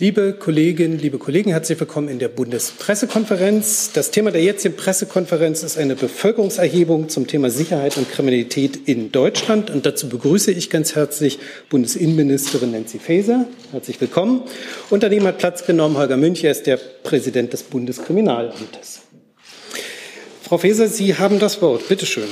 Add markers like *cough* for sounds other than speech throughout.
Liebe Kolleginnen, liebe Kollegen, herzlich willkommen in der Bundespressekonferenz. Das Thema der jetzigen Pressekonferenz ist eine Bevölkerungserhebung zum Thema Sicherheit und Kriminalität in Deutschland. Und dazu begrüße ich ganz herzlich Bundesinnenministerin Nancy Faeser. Herzlich willkommen. Und daneben hat Platz genommen Holger Münch. Er ist der Präsident des Bundeskriminalamtes. Frau Faeser, Sie haben das Wort. Bitte schön.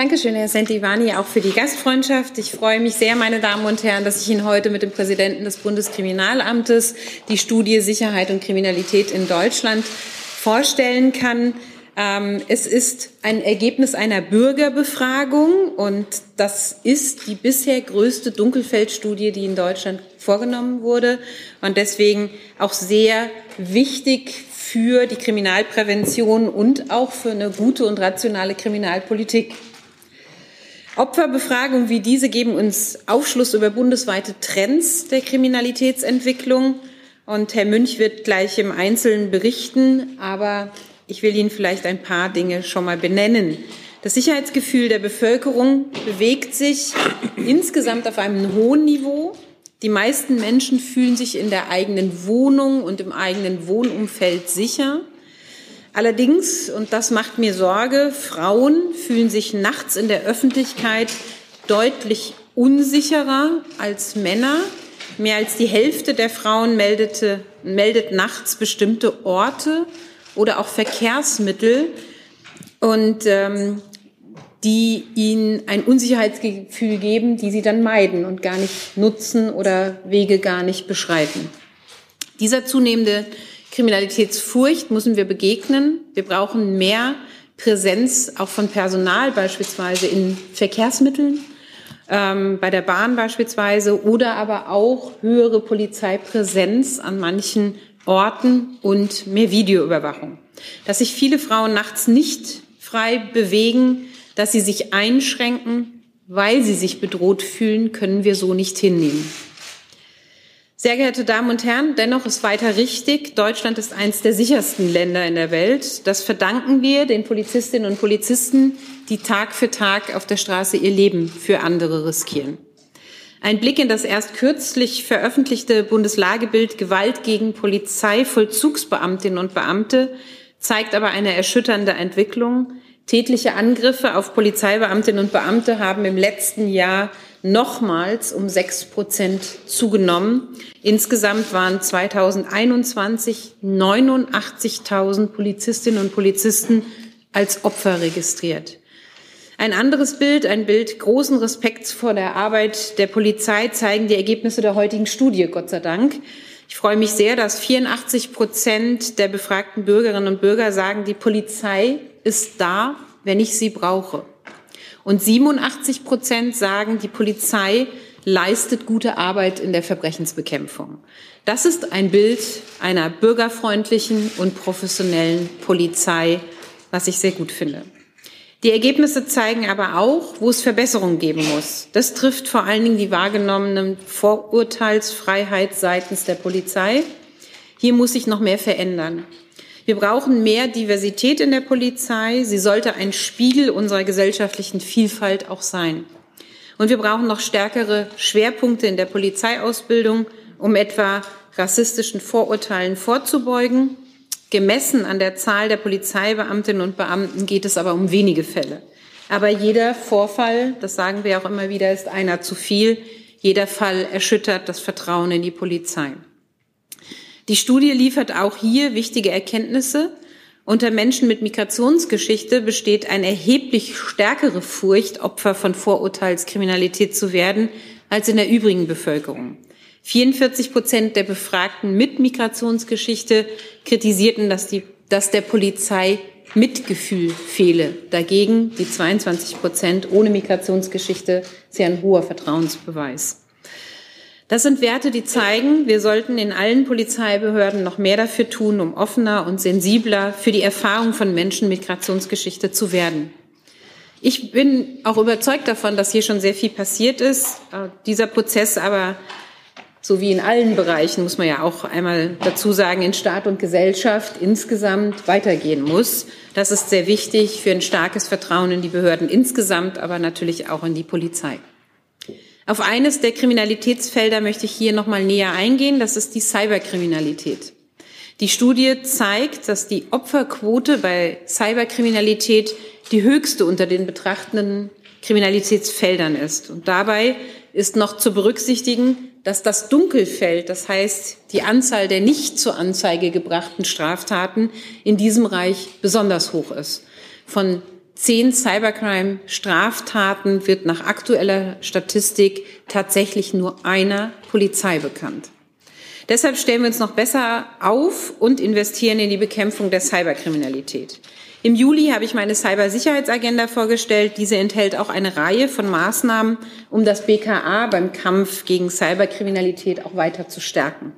Dankeschön, Herr Sentivani, auch für die Gastfreundschaft. Ich freue mich sehr, meine Damen und Herren, dass ich Ihnen heute mit dem Präsidenten des Bundeskriminalamtes die Studie Sicherheit und Kriminalität in Deutschland vorstellen kann. Ähm, es ist ein Ergebnis einer Bürgerbefragung und das ist die bisher größte Dunkelfeldstudie, die in Deutschland vorgenommen wurde und deswegen auch sehr wichtig für die Kriminalprävention und auch für eine gute und rationale Kriminalpolitik. Opferbefragungen wie diese geben uns Aufschluss über bundesweite Trends der Kriminalitätsentwicklung. Und Herr Münch wird gleich im Einzelnen berichten, aber ich will Ihnen vielleicht ein paar Dinge schon mal benennen. Das Sicherheitsgefühl der Bevölkerung bewegt sich insgesamt auf einem hohen Niveau. Die meisten Menschen fühlen sich in der eigenen Wohnung und im eigenen Wohnumfeld sicher. Allerdings, und das macht mir Sorge, Frauen fühlen sich nachts in der Öffentlichkeit deutlich unsicherer als Männer. Mehr als die Hälfte der Frauen meldete, meldet nachts bestimmte Orte oder auch Verkehrsmittel und ähm, die ihnen ein Unsicherheitsgefühl geben, die sie dann meiden und gar nicht nutzen oder Wege gar nicht beschreiten. Dieser zunehmende Kriminalitätsfurcht müssen wir begegnen. Wir brauchen mehr Präsenz auch von Personal, beispielsweise in Verkehrsmitteln, ähm, bei der Bahn beispielsweise, oder aber auch höhere Polizeipräsenz an manchen Orten und mehr Videoüberwachung. Dass sich viele Frauen nachts nicht frei bewegen, dass sie sich einschränken, weil sie sich bedroht fühlen, können wir so nicht hinnehmen. Sehr geehrte Damen und Herren, dennoch ist weiter richtig, Deutschland ist eines der sichersten Länder in der Welt. Das verdanken wir den Polizistinnen und Polizisten, die Tag für Tag auf der Straße ihr Leben für andere riskieren. Ein Blick in das erst kürzlich veröffentlichte Bundeslagebild Gewalt gegen Polizeivollzugsbeamtinnen und Beamte zeigt aber eine erschütternde Entwicklung. Tätliche Angriffe auf Polizeibeamtinnen und Beamte haben im letzten Jahr nochmals um sechs Prozent zugenommen. Insgesamt waren 2021 89.000 Polizistinnen und Polizisten als Opfer registriert. Ein anderes Bild, ein Bild großen Respekts vor der Arbeit der Polizei zeigen die Ergebnisse der heutigen Studie, Gott sei Dank. Ich freue mich sehr, dass 84 Prozent der befragten Bürgerinnen und Bürger sagen, die Polizei ist da, wenn ich sie brauche. Und 87 Prozent sagen, die Polizei leistet gute Arbeit in der Verbrechensbekämpfung. Das ist ein Bild einer bürgerfreundlichen und professionellen Polizei, was ich sehr gut finde. Die Ergebnisse zeigen aber auch, wo es Verbesserungen geben muss. Das trifft vor allen Dingen die wahrgenommene Vorurteilsfreiheit seitens der Polizei. Hier muss sich noch mehr verändern. Wir brauchen mehr Diversität in der Polizei. Sie sollte ein Spiegel unserer gesellschaftlichen Vielfalt auch sein. Und wir brauchen noch stärkere Schwerpunkte in der Polizeiausbildung, um etwa rassistischen Vorurteilen vorzubeugen. Gemessen an der Zahl der Polizeibeamtinnen und Beamten geht es aber um wenige Fälle. Aber jeder Vorfall, das sagen wir auch immer wieder, ist einer zu viel. Jeder Fall erschüttert das Vertrauen in die Polizei. Die Studie liefert auch hier wichtige Erkenntnisse. Unter Menschen mit Migrationsgeschichte besteht eine erheblich stärkere Furcht, Opfer von Vorurteilskriminalität zu werden, als in der übrigen Bevölkerung. 44 Prozent der Befragten mit Migrationsgeschichte kritisierten, dass, die, dass der Polizei Mitgefühl fehle. Dagegen die 22 Prozent ohne Migrationsgeschichte sehr ein hoher Vertrauensbeweis. Das sind Werte, die zeigen, wir sollten in allen Polizeibehörden noch mehr dafür tun, um offener und sensibler für die Erfahrung von Menschen Migrationsgeschichte zu werden. Ich bin auch überzeugt davon, dass hier schon sehr viel passiert ist. Äh, dieser Prozess aber, so wie in allen Bereichen, muss man ja auch einmal dazu sagen, in Staat und Gesellschaft insgesamt weitergehen muss. Das ist sehr wichtig für ein starkes Vertrauen in die Behörden insgesamt, aber natürlich auch in die Polizei. Auf eines der Kriminalitätsfelder möchte ich hier noch mal näher eingehen. Das ist die Cyberkriminalität. Die Studie zeigt, dass die Opferquote bei Cyberkriminalität die höchste unter den betrachtenden Kriminalitätsfeldern ist. Und dabei ist noch zu berücksichtigen, dass das Dunkelfeld, das heißt die Anzahl der nicht zur Anzeige gebrachten Straftaten in diesem Reich besonders hoch ist. Von zehn Cybercrime-Straftaten wird nach aktueller Statistik tatsächlich nur einer Polizei bekannt. Deshalb stellen wir uns noch besser auf und investieren in die Bekämpfung der Cyberkriminalität. Im Juli habe ich meine Cybersicherheitsagenda vorgestellt. Diese enthält auch eine Reihe von Maßnahmen, um das BKA beim Kampf gegen Cyberkriminalität auch weiter zu stärken.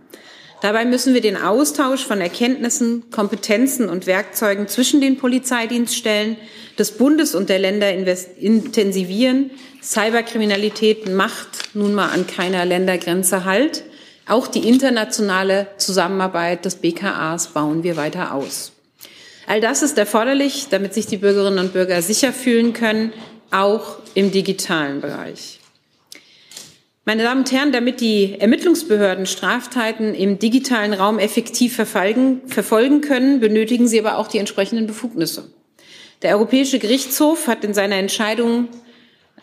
Dabei müssen wir den Austausch von Erkenntnissen, Kompetenzen und Werkzeugen zwischen den Polizeidienststellen des Bundes und der Länder intensivieren. Cyberkriminalität macht nun mal an keiner Ländergrenze Halt. Auch die internationale Zusammenarbeit des BKAs bauen wir weiter aus. All das ist erforderlich, damit sich die Bürgerinnen und Bürger sicher fühlen können, auch im digitalen Bereich. Meine Damen und Herren, damit die Ermittlungsbehörden Straftaten im digitalen Raum effektiv verfolgen, können, benötigen sie aber auch die entsprechenden Befugnisse. Der Europäische Gerichtshof hat in seiner Entscheidung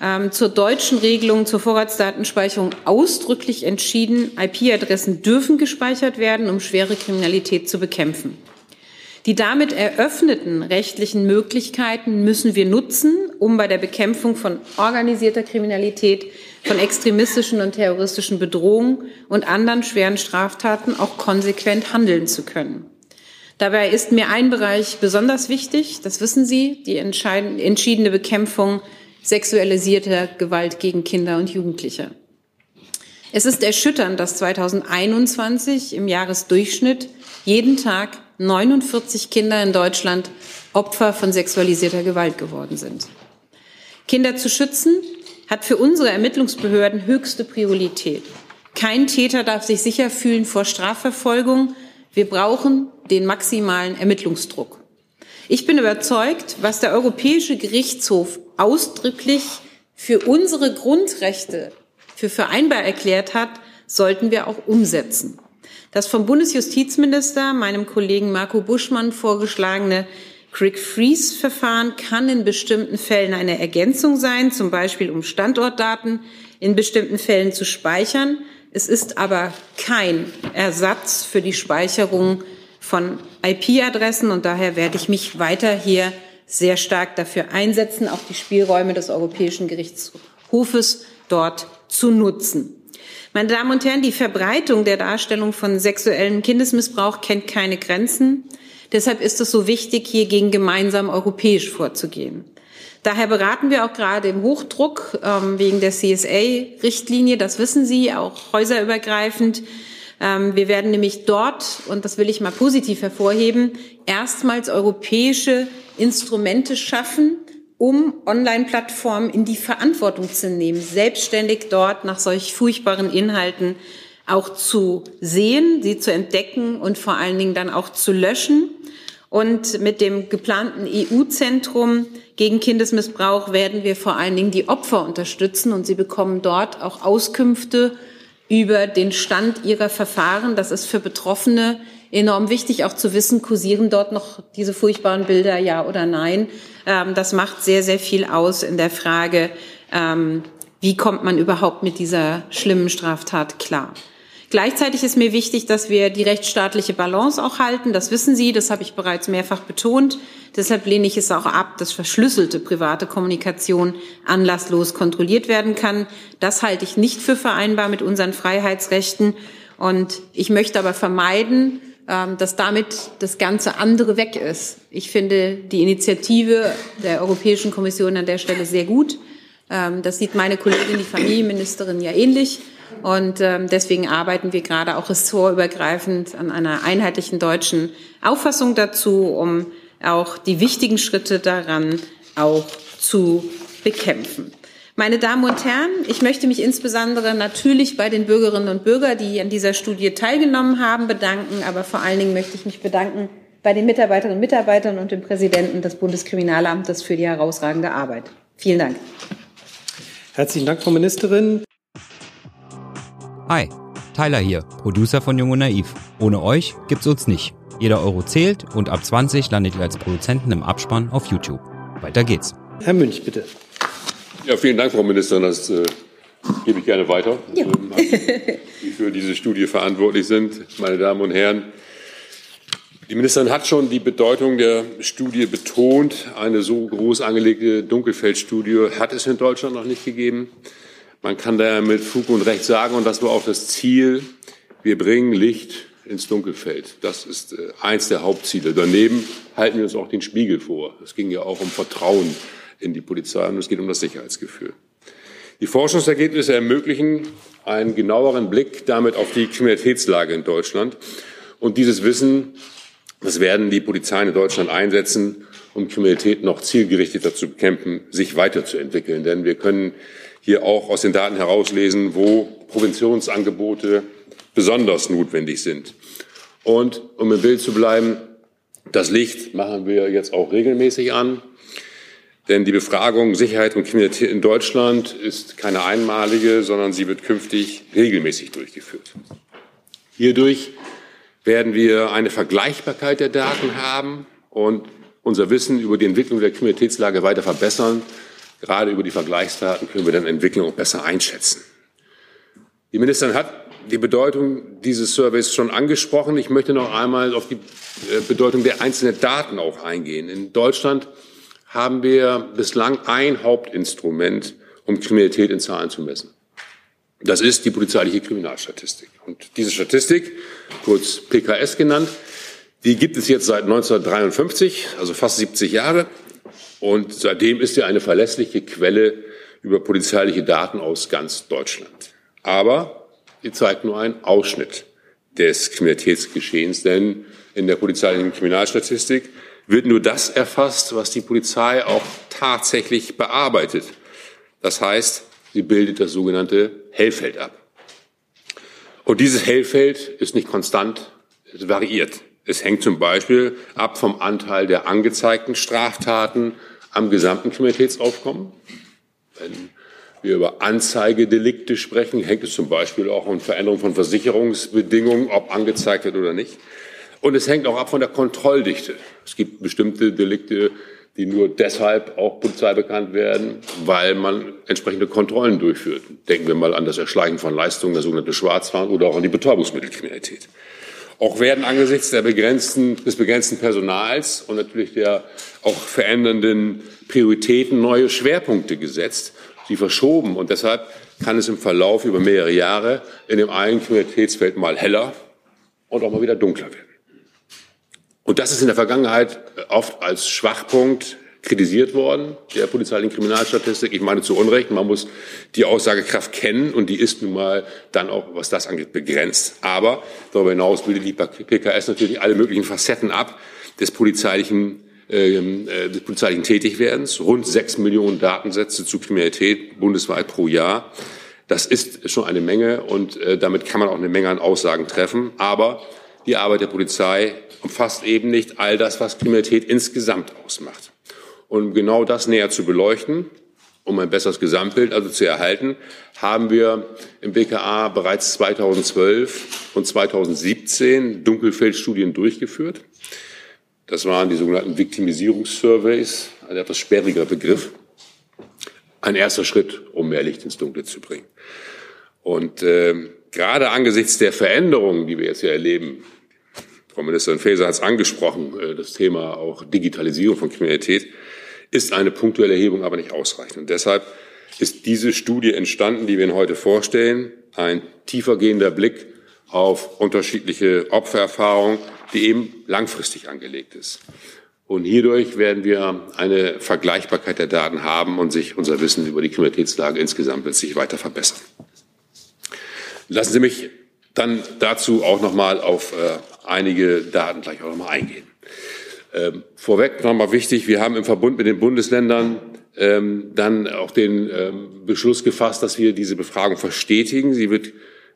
ähm, zur deutschen Regelung zur Vorratsdatenspeicherung ausdrücklich entschieden, IP-Adressen dürfen gespeichert werden, um schwere Kriminalität zu bekämpfen. Die damit eröffneten rechtlichen Möglichkeiten müssen wir nutzen, um bei der Bekämpfung von organisierter Kriminalität, von extremistischen und terroristischen Bedrohungen und anderen schweren Straftaten auch konsequent handeln zu können. Dabei ist mir ein Bereich besonders wichtig, das wissen Sie, die entschiedene Bekämpfung sexualisierter Gewalt gegen Kinder und Jugendliche. Es ist erschütternd, dass 2021 im Jahresdurchschnitt jeden Tag 49 Kinder in Deutschland Opfer von sexualisierter Gewalt geworden sind. Kinder zu schützen hat für unsere Ermittlungsbehörden höchste Priorität. Kein Täter darf sich sicher fühlen vor Strafverfolgung. Wir brauchen den maximalen Ermittlungsdruck. Ich bin überzeugt, was der Europäische Gerichtshof ausdrücklich für unsere Grundrechte für vereinbar erklärt hat, sollten wir auch umsetzen. Das vom Bundesjustizminister, meinem Kollegen Marco Buschmann vorgeschlagene Quick-Freeze-Verfahren kann in bestimmten Fällen eine Ergänzung sein, zum Beispiel um Standortdaten in bestimmten Fällen zu speichern. Es ist aber kein Ersatz für die Speicherung von IP-Adressen und daher werde ich mich weiter hier sehr stark dafür einsetzen, auch die Spielräume des Europäischen Gerichtshofes dort zu nutzen. Meine Damen und Herren, die Verbreitung der Darstellung von sexuellem Kindesmissbrauch kennt keine Grenzen. Deshalb ist es so wichtig, hier gegen gemeinsam europäisch vorzugehen. Daher beraten wir auch gerade im Hochdruck ähm, wegen der CSA-Richtlinie, das wissen Sie, auch häuserübergreifend. Ähm, wir werden nämlich dort, und das will ich mal positiv hervorheben, erstmals europäische Instrumente schaffen, um Online-Plattformen in die Verantwortung zu nehmen, selbstständig dort nach solch furchtbaren Inhalten auch zu sehen, sie zu entdecken und vor allen Dingen dann auch zu löschen. Und mit dem geplanten EU-Zentrum gegen Kindesmissbrauch werden wir vor allen Dingen die Opfer unterstützen und sie bekommen dort auch Auskünfte über den Stand ihrer Verfahren. Das ist für Betroffene enorm wichtig, auch zu wissen, kursieren dort noch diese furchtbaren Bilder, ja oder nein. Ähm, das macht sehr, sehr viel aus in der Frage, ähm, wie kommt man überhaupt mit dieser schlimmen Straftat klar. Gleichzeitig ist mir wichtig, dass wir die rechtsstaatliche Balance auch halten. Das wissen Sie, das habe ich bereits mehrfach betont. Deshalb lehne ich es auch ab, dass verschlüsselte private Kommunikation anlasslos kontrolliert werden kann. Das halte ich nicht für vereinbar mit unseren Freiheitsrechten. Und ich möchte aber vermeiden, ähm, dass damit das ganze andere weg ist. Ich finde die Initiative der Europäischen Kommission an der Stelle sehr gut. Ähm, das sieht meine Kollegin, die Familienministerin, ja ähnlich. Und ähm, deswegen arbeiten wir gerade auch ressortübergreifend an einer einheitlichen deutschen Auffassung dazu, um auch die wichtigen Schritte daran auch zu bekämpfen. Meine Damen und Herren, ich möchte mich insbesondere natürlich bei den Bürgerinnen und Bürgern, die an dieser Studie teilgenommen haben, bedanken. Aber vor allen Dingen möchte ich mich bedanken bei den Mitarbeiterinnen und Mitarbeitern und dem Präsidenten des Bundeskriminalamtes für die herausragende Arbeit. Vielen Dank. Herzlichen Dank, Frau Ministerin. Hi, Tyler hier, Producer von Jung und Naiv. Ohne euch gibt's uns nicht. Jeder Euro zählt und ab 20 landet ihr als Produzenten im Abspann auf YouTube. Weiter geht's. Herr Münch, bitte. Ja, vielen Dank, Frau Ministerin. Das äh, gebe ich gerne weiter. Ja. Ähm, die für diese Studie verantwortlich sind, meine Damen und Herren. Die Ministerin hat schon die Bedeutung der Studie betont. Eine so groß angelegte Dunkelfeldstudie hat es in Deutschland noch nicht gegeben. Man kann daher mit Fug und Recht sagen, und das war auch das Ziel, wir bringen Licht ins Dunkelfeld. Das ist äh, eins der Hauptziele. Daneben halten wir uns auch den Spiegel vor. Es ging ja auch um Vertrauen in die Polizei und es geht um das Sicherheitsgefühl. Die Forschungsergebnisse ermöglichen einen genaueren Blick damit auf die Kriminalitätslage in Deutschland. Und dieses Wissen, das werden die Polizeien in Deutschland einsetzen, um Kriminalität noch zielgerichteter zu bekämpfen, sich weiterzuentwickeln. Denn wir können hier auch aus den Daten herauslesen, wo Präventionsangebote besonders notwendig sind. Und um im Bild zu bleiben, das Licht machen wir jetzt auch regelmäßig an. Denn die Befragung Sicherheit und Kriminalität in Deutschland ist keine einmalige, sondern sie wird künftig regelmäßig durchgeführt. Hierdurch werden wir eine Vergleichbarkeit der Daten haben und unser Wissen über die Entwicklung der Kriminalitätslage weiter verbessern Gerade über die Vergleichsdaten können wir dann Entwicklung besser einschätzen. Die Ministerin hat die Bedeutung dieses Surveys schon angesprochen. Ich möchte noch einmal auf die äh, Bedeutung der einzelnen Daten auch eingehen. In Deutschland haben wir bislang ein Hauptinstrument, um Kriminalität in Zahlen zu messen. Das ist die polizeiliche Kriminalstatistik. Und diese Statistik, kurz PKS genannt, die gibt es jetzt seit 1953, also fast 70 Jahre. Und seitdem ist sie eine verlässliche Quelle über polizeiliche Daten aus ganz Deutschland. Aber sie zeigt nur einen Ausschnitt des Kriminalitätsgeschehens, denn in der polizeilichen Kriminalstatistik wird nur das erfasst, was die Polizei auch tatsächlich bearbeitet. Das heißt, sie bildet das sogenannte Hellfeld ab. Und dieses Hellfeld ist nicht konstant, es variiert. Es hängt zum Beispiel ab vom Anteil der angezeigten Straftaten am gesamten Kriminalitätsaufkommen. Wenn wir über Anzeigedelikte sprechen, hängt es zum Beispiel auch um Veränderung von Versicherungsbedingungen, ob angezeigt wird oder nicht. Und es hängt auch ab von der Kontrolldichte. Es gibt bestimmte Delikte, die nur deshalb auch Polizei bekannt werden, weil man entsprechende Kontrollen durchführt. Denken wir mal an das Erschleichen von Leistungen, das sogenannte Schwarzfahren oder auch an die Betäubungsmittelkriminalität. Auch werden angesichts der begrenzten, des begrenzten Personals und natürlich der auch verändernden Prioritäten neue Schwerpunkte gesetzt, die verschoben. Und deshalb kann es im Verlauf über mehrere Jahre in dem einen Kriminalitätsfeld mal heller und auch mal wieder dunkler werden. Und das ist in der Vergangenheit oft als Schwachpunkt kritisiert worden, der polizeilichen Kriminalstatistik. Ich meine zu Unrecht, man muss die Aussagekraft kennen und die ist nun mal dann auch, was das angeht, begrenzt. Aber darüber hinaus bildet die PKS natürlich alle möglichen Facetten ab des polizeilichen ähm, äh, des polizeilichen Tätigwerdens. Rund sechs Millionen Datensätze zu Kriminalität bundesweit pro Jahr. Das ist schon eine Menge und äh, damit kann man auch eine Menge an Aussagen treffen. Aber die Arbeit der Polizei umfasst eben nicht all das, was Kriminalität insgesamt ausmacht. Und genau das näher zu beleuchten, um ein besseres Gesamtbild also zu erhalten, haben wir im BKA bereits 2012 und 2017 Dunkelfeldstudien durchgeführt. Das waren die sogenannten Victimisierungssurveys, ein etwas sperriger Begriff. Ein erster Schritt, um mehr Licht ins Dunkle zu bringen. Und äh, gerade angesichts der Veränderungen, die wir jetzt hier erleben, Frau Ministerin Faeser hat es angesprochen, äh, das Thema auch Digitalisierung von Kriminalität, ist eine punktuelle Erhebung aber nicht ausreichend. Und deshalb ist diese Studie entstanden, die wir Ihnen heute vorstellen, ein tiefergehender Blick auf unterschiedliche Opfererfahrungen, die eben langfristig angelegt ist. Und hierdurch werden wir eine Vergleichbarkeit der Daten haben und sich unser Wissen über die Kriminalitätslage insgesamt wird sich weiter verbessern. Lassen Sie mich dann dazu auch noch mal auf äh, einige Daten gleich auch noch mal eingehen. Ähm, vorweg nochmal wichtig, wir haben im Verbund mit den Bundesländern ähm, dann auch den ähm, Beschluss gefasst, dass wir diese Befragung verstetigen. Sie wird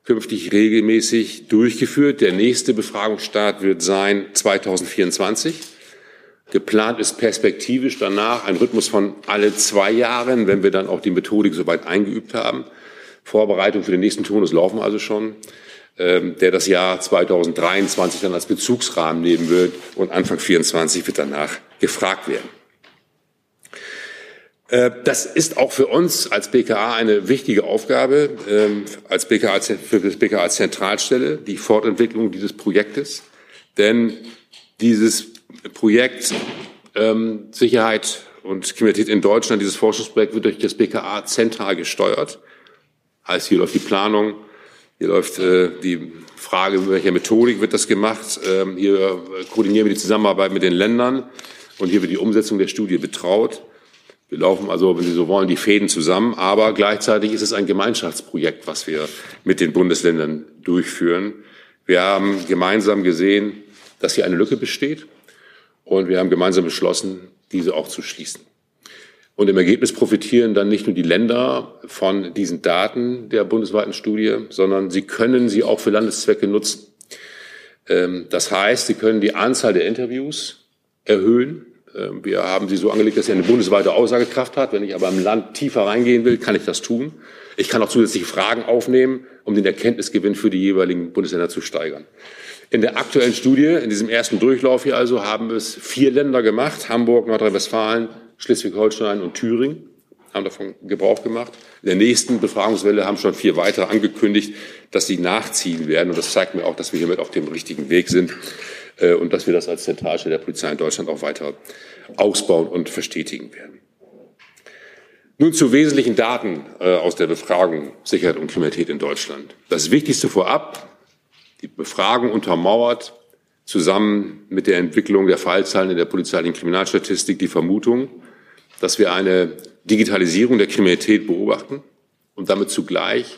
künftig regelmäßig durchgeführt. Der nächste Befragungsstart wird sein 2024. Geplant ist perspektivisch danach ein Rhythmus von alle zwei Jahren, wenn wir dann auch die Methodik soweit eingeübt haben. Vorbereitungen für den nächsten Turnus laufen also schon, der das Jahr 2023 dann als Bezugsrahmen nehmen wird und Anfang 2024 wird danach gefragt werden. Äh, das ist auch für uns als BKA eine wichtige Aufgabe, ähm, als BKA, für das BKA Zentralstelle, die Fortentwicklung dieses Projektes. Denn dieses Projekt ähm, Sicherheit und Kriminalität in Deutschland, dieses Forschungsprojekt wird durch das BKA zentral gesteuert. Heißt, hier läuft die Planung, hier läuft äh, die Frage, mit welcher Methodik wird das gemacht. Ähm, hier koordinieren wir die Zusammenarbeit mit den Ländern und hier wird die Umsetzung der Studie betraut. Wir laufen also, wenn Sie so wollen, die Fäden zusammen, aber gleichzeitig ist es ein Gemeinschaftsprojekt, was wir mit den Bundesländern durchführen. Wir haben gemeinsam gesehen, dass hier eine Lücke besteht und wir haben gemeinsam beschlossen, diese auch zu schließen. Und im Ergebnis profitieren dann nicht nur die Länder von diesen Daten der bundesweiten Studie, sondern sie können sie auch für Landeszwecke nutzen. Ähm, das heißt, sie können die Anzahl der Interviews erhöhen ähm, wir haben sie so angelegt, dass sie eine bundesweite Aussagekraft hat. Wenn ich aber im Land tiefer reingehen will, kann ich das tun. Ich kann auch zusätzliche Fragen aufnehmen, um den Erkenntnisgewinn für die jeweiligen Bundesländer zu steigern. In der aktuellen Studie, in diesem ersten Durchlauf hier also, haben es vier Länder gemacht. Hamburg, Nordrhein-Westfalen, Schleswig-Holstein und Thüringen haben davon Gebrauch gemacht. In der nächsten Befragungswelle haben schon vier weitere angekündigt, dass sie nachziehen werden. Und das zeigt mir auch, dass wir hiermit auf dem richtigen Weg sind. Äh, und dass wir das als Zentralstelle der Polizei in Deutschland auch weiter ausbauen und verstetigen werden. Nun zu wesentlichen Daten äh, aus der Befragung Sicherheit und Kriminalität in Deutschland. Das Wichtigste vorab, die Befragung untermauert zusammen mit der Entwicklung der Fallzahlen in der polizeilichen Kriminalstatistik die Vermutung, dass wir eine Digitalisierung der Kriminalität beobachten und damit zugleich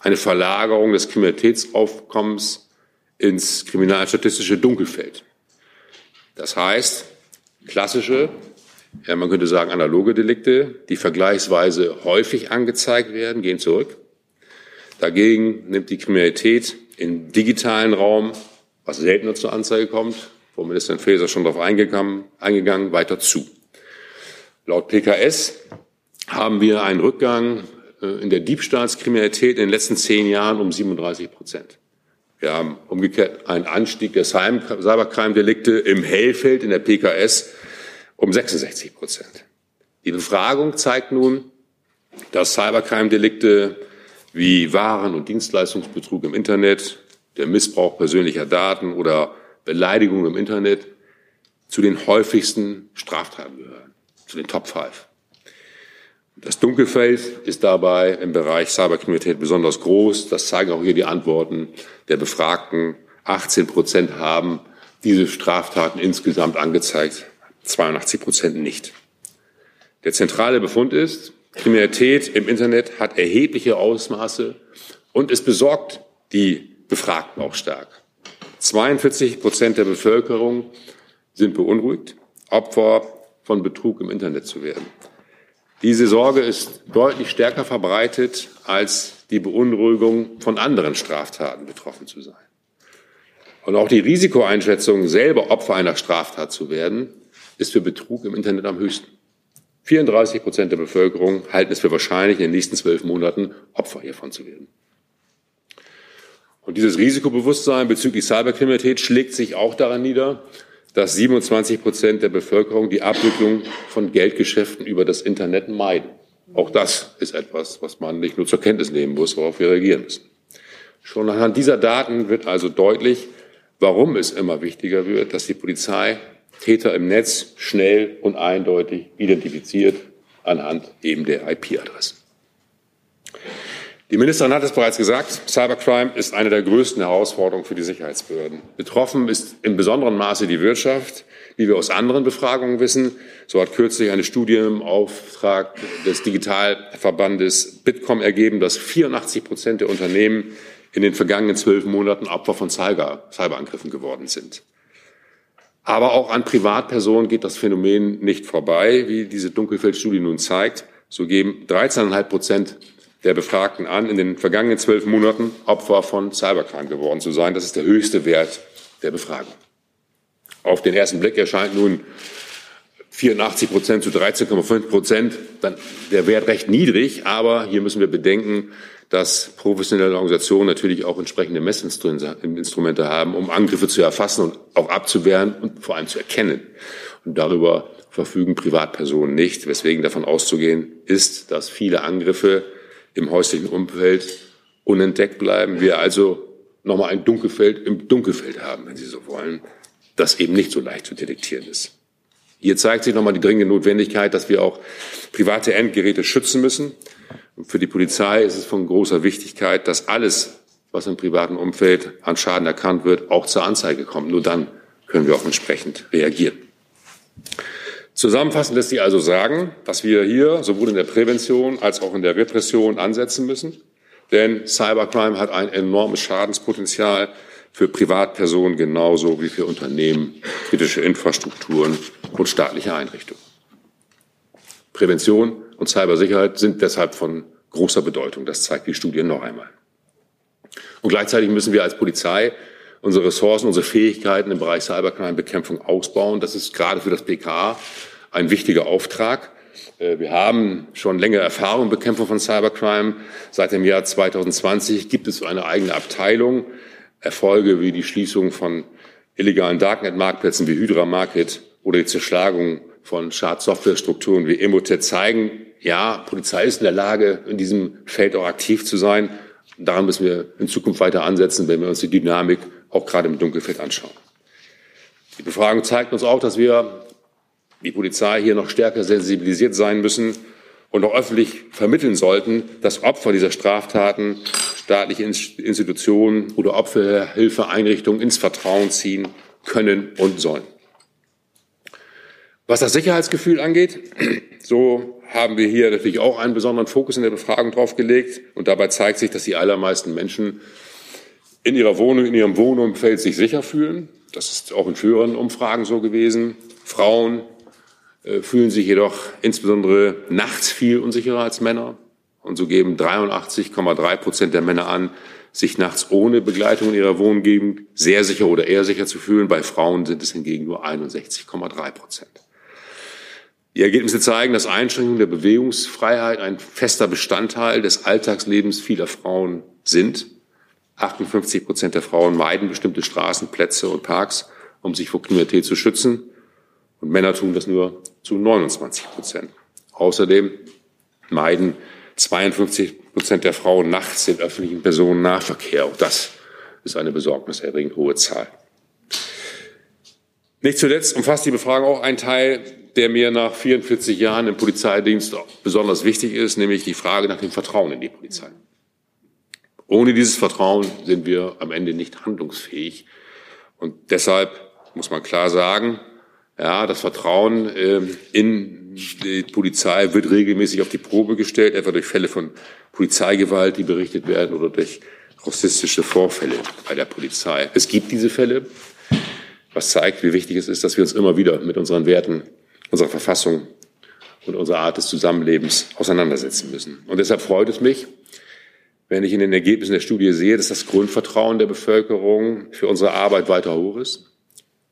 eine Verlagerung des Kriminalitätsaufkommens ins kriminalstatistische Dunkelfeld. Das heißt, klassische, ja, man könnte sagen analoge Delikte, die vergleichsweise häufig angezeigt werden, gehen zurück. Dagegen nimmt die Kriminalität im digitalen Raum, was seltener zur Anzeige kommt, Frau Ministerin Faeser schon darauf eingegangen, weiter zu. Laut PKS haben wir einen Rückgang äh, in der Diebstahlskriminalität in den letzten zehn Jahren um 37 Prozent. Wir haben umgekehrt einen Anstieg der Cybercrime-Delikte im Hellfeld in der PKS um 66 Prozent. Die Befragung zeigt nun, dass Cybercrime-Delikte wie Waren- und Dienstleistungsbetrug im Internet, der Missbrauch persönlicher Daten oder Beleidigung im Internet zu den häufigsten Straftaten gehören, zu den Top Five. Das Dunkelfeld ist dabei im Bereich Cyberkriminalität besonders groß. Das zeigen auch hier die Antworten der Befragten. 18 Prozent haben diese Straftaten insgesamt angezeigt, 82 Prozent nicht. Der zentrale Befund ist, Kriminalität im Internet hat erhebliche Ausmaße und es besorgt die Befragten auch stark. 42 Prozent der Bevölkerung sind beunruhigt, Opfer von Betrug im Internet zu werden. Diese Sorge ist deutlich stärker verbreitet als die Beunruhigung, von anderen Straftaten betroffen zu sein. Und auch die Risikoeinschätzung, selber Opfer einer Straftat zu werden, ist für Betrug im Internet am höchsten. 34 Prozent der Bevölkerung halten es für wahrscheinlich, in den nächsten zwölf Monaten Opfer hiervon zu werden. Und dieses Risikobewusstsein bezüglich Cyberkriminalität schlägt sich auch daran nieder, dass 27 Prozent der Bevölkerung die Abwicklung von Geldgeschäften über das Internet meiden. Auch das ist etwas, was man nicht nur zur Kenntnis nehmen muss, worauf wir reagieren müssen. Schon anhand dieser Daten wird also deutlich, warum es immer wichtiger wird, dass die Polizei Täter im Netz schnell und eindeutig identifiziert anhand eben der IP-Adressen. Die Ministerin hat es bereits gesagt, Cybercrime ist eine der größten Herausforderungen für die Sicherheitsbehörden. Betroffen ist in besonderem Maße die Wirtschaft, wie wir aus anderen Befragungen wissen. So hat kürzlich eine Studie im Auftrag des Digitalverbandes Bitkom ergeben, dass 84 Prozent der Unternehmen in den vergangenen zwölf Monaten Opfer von Cyber, Cyberangriffen geworden sind. Aber auch an Privatpersonen geht das Phänomen nicht vorbei, wie diese Dunkelfeldstudie nun zeigt. So geben 13,5 Prozent der Befragten an, in den vergangenen zwölf Monaten Opfer von Cybercrime geworden zu sein. Das ist der höchste Wert der Befragung. Auf den ersten Blick erscheint nun 84 Prozent zu 13,5 Prozent dann der Wert recht niedrig, aber hier müssen wir bedenken, dass professionelle Organisationen natürlich auch entsprechende Messinstrumente haben, um Angriffe zu erfassen und auch abzuwehren und vor allem zu erkennen. Und darüber verfügen Privatpersonen nicht, weswegen davon auszugehen ist, dass viele Angriffe im häuslichen Umfeld unentdeckt bleiben. Wir also nochmal ein Dunkelfeld im Dunkelfeld haben, wenn Sie so wollen, das eben nicht so leicht zu detektieren ist. Hier zeigt sich nochmal die dringende Notwendigkeit, dass wir auch private Endgeräte schützen müssen. Und für die Polizei ist es von großer Wichtigkeit, dass alles, was im privaten Umfeld an Schaden erkannt wird, auch zur Anzeige kommt. Nur dann können wir auch entsprechend reagieren. Zusammenfassend lässt sich also sagen, dass wir hier sowohl in der Prävention als auch in der Repression ansetzen müssen. Denn Cybercrime hat ein enormes Schadenspotenzial für Privatpersonen genauso wie für Unternehmen, kritische Infrastrukturen und staatliche Einrichtungen. Prävention und Cybersicherheit sind deshalb von großer Bedeutung. Das zeigt die Studie noch einmal. Und gleichzeitig müssen wir als Polizei unsere Ressourcen, unsere Fähigkeiten im Bereich Cybercrime-Bekämpfung ausbauen. Das ist gerade für das BKA ein wichtiger Auftrag. Äh, wir haben schon längere Erfahrung in Bekämpfung von Cybercrime. Seit dem Jahr 2020 gibt es eine eigene Abteilung. Erfolge wie die Schließung von illegalen Darknet-Marktplätzen wie Hydra Market oder die Zerschlagung von Schadsoftwarestrukturen wie Emotet zeigen, ja, Polizei ist in der Lage, in diesem Feld auch aktiv zu sein. Daran müssen wir in Zukunft weiter ansetzen, wenn wir uns die Dynamik auch gerade im Dunkelfeld anschauen. Die Befragung zeigt uns auch, dass wir die Polizei hier noch stärker sensibilisiert sein müssen und auch öffentlich vermitteln sollten, dass Opfer dieser Straftaten staatliche Institutionen oder Opferhilfeeinrichtungen ins Vertrauen ziehen können und sollen. Was das Sicherheitsgefühl angeht, *clears throat* so haben wir hier natürlich auch einen besonderen Fokus in der Befragung drauf gelegt. Und dabei zeigt sich, dass die allermeisten Menschen in ihrer Wohnung, in ihrem Wohnumfeld sich sicher fühlen. Das ist auch in früheren Umfragen so gewesen. Frauen fühlen sich jedoch insbesondere nachts viel unsicherer als Männer. Und so geben 83,3 Prozent der Männer an, sich nachts ohne Begleitung in ihrer Wohngegend sehr sicher oder eher sicher zu fühlen. Bei Frauen sind es hingegen nur 61,3 Prozent. Die Ergebnisse zeigen, dass Einschränkungen der Bewegungsfreiheit ein fester Bestandteil des Alltagslebens vieler Frauen sind. 58 Prozent der Frauen meiden bestimmte Straßen, Plätze und Parks, um sich vor Kriminalität zu schützen. Und Männer tun das nur zu 29 Prozent. Außerdem meiden 52 Prozent der Frauen nachts den öffentlichen Personennahverkehr. Auch das ist eine besorgniserregend hohe Zahl. Nicht zuletzt umfasst die Befragung auch einen Teil, der mir nach 44 Jahren im Polizeidienst besonders wichtig ist, nämlich die Frage nach dem Vertrauen in die Polizei. Ohne dieses Vertrauen sind wir am Ende nicht handlungsfähig. Und deshalb muss man klar sagen, ja, das Vertrauen äh, in die Polizei wird regelmäßig auf die Probe gestellt, etwa durch Fälle von Polizeigewalt, die berichtet werden, oder durch rassistische Vorfälle bei der Polizei. Es gibt diese Fälle, was zeigt, wie wichtig es ist, dass wir uns immer wieder mit unseren Werten, unserer Verfassung und unserer Art des Zusammenlebens auseinandersetzen müssen. Und deshalb freut es mich, wenn ich in den Ergebnissen der Studie sehe, dass das Grundvertrauen der Bevölkerung für unsere Arbeit weiter hoch ist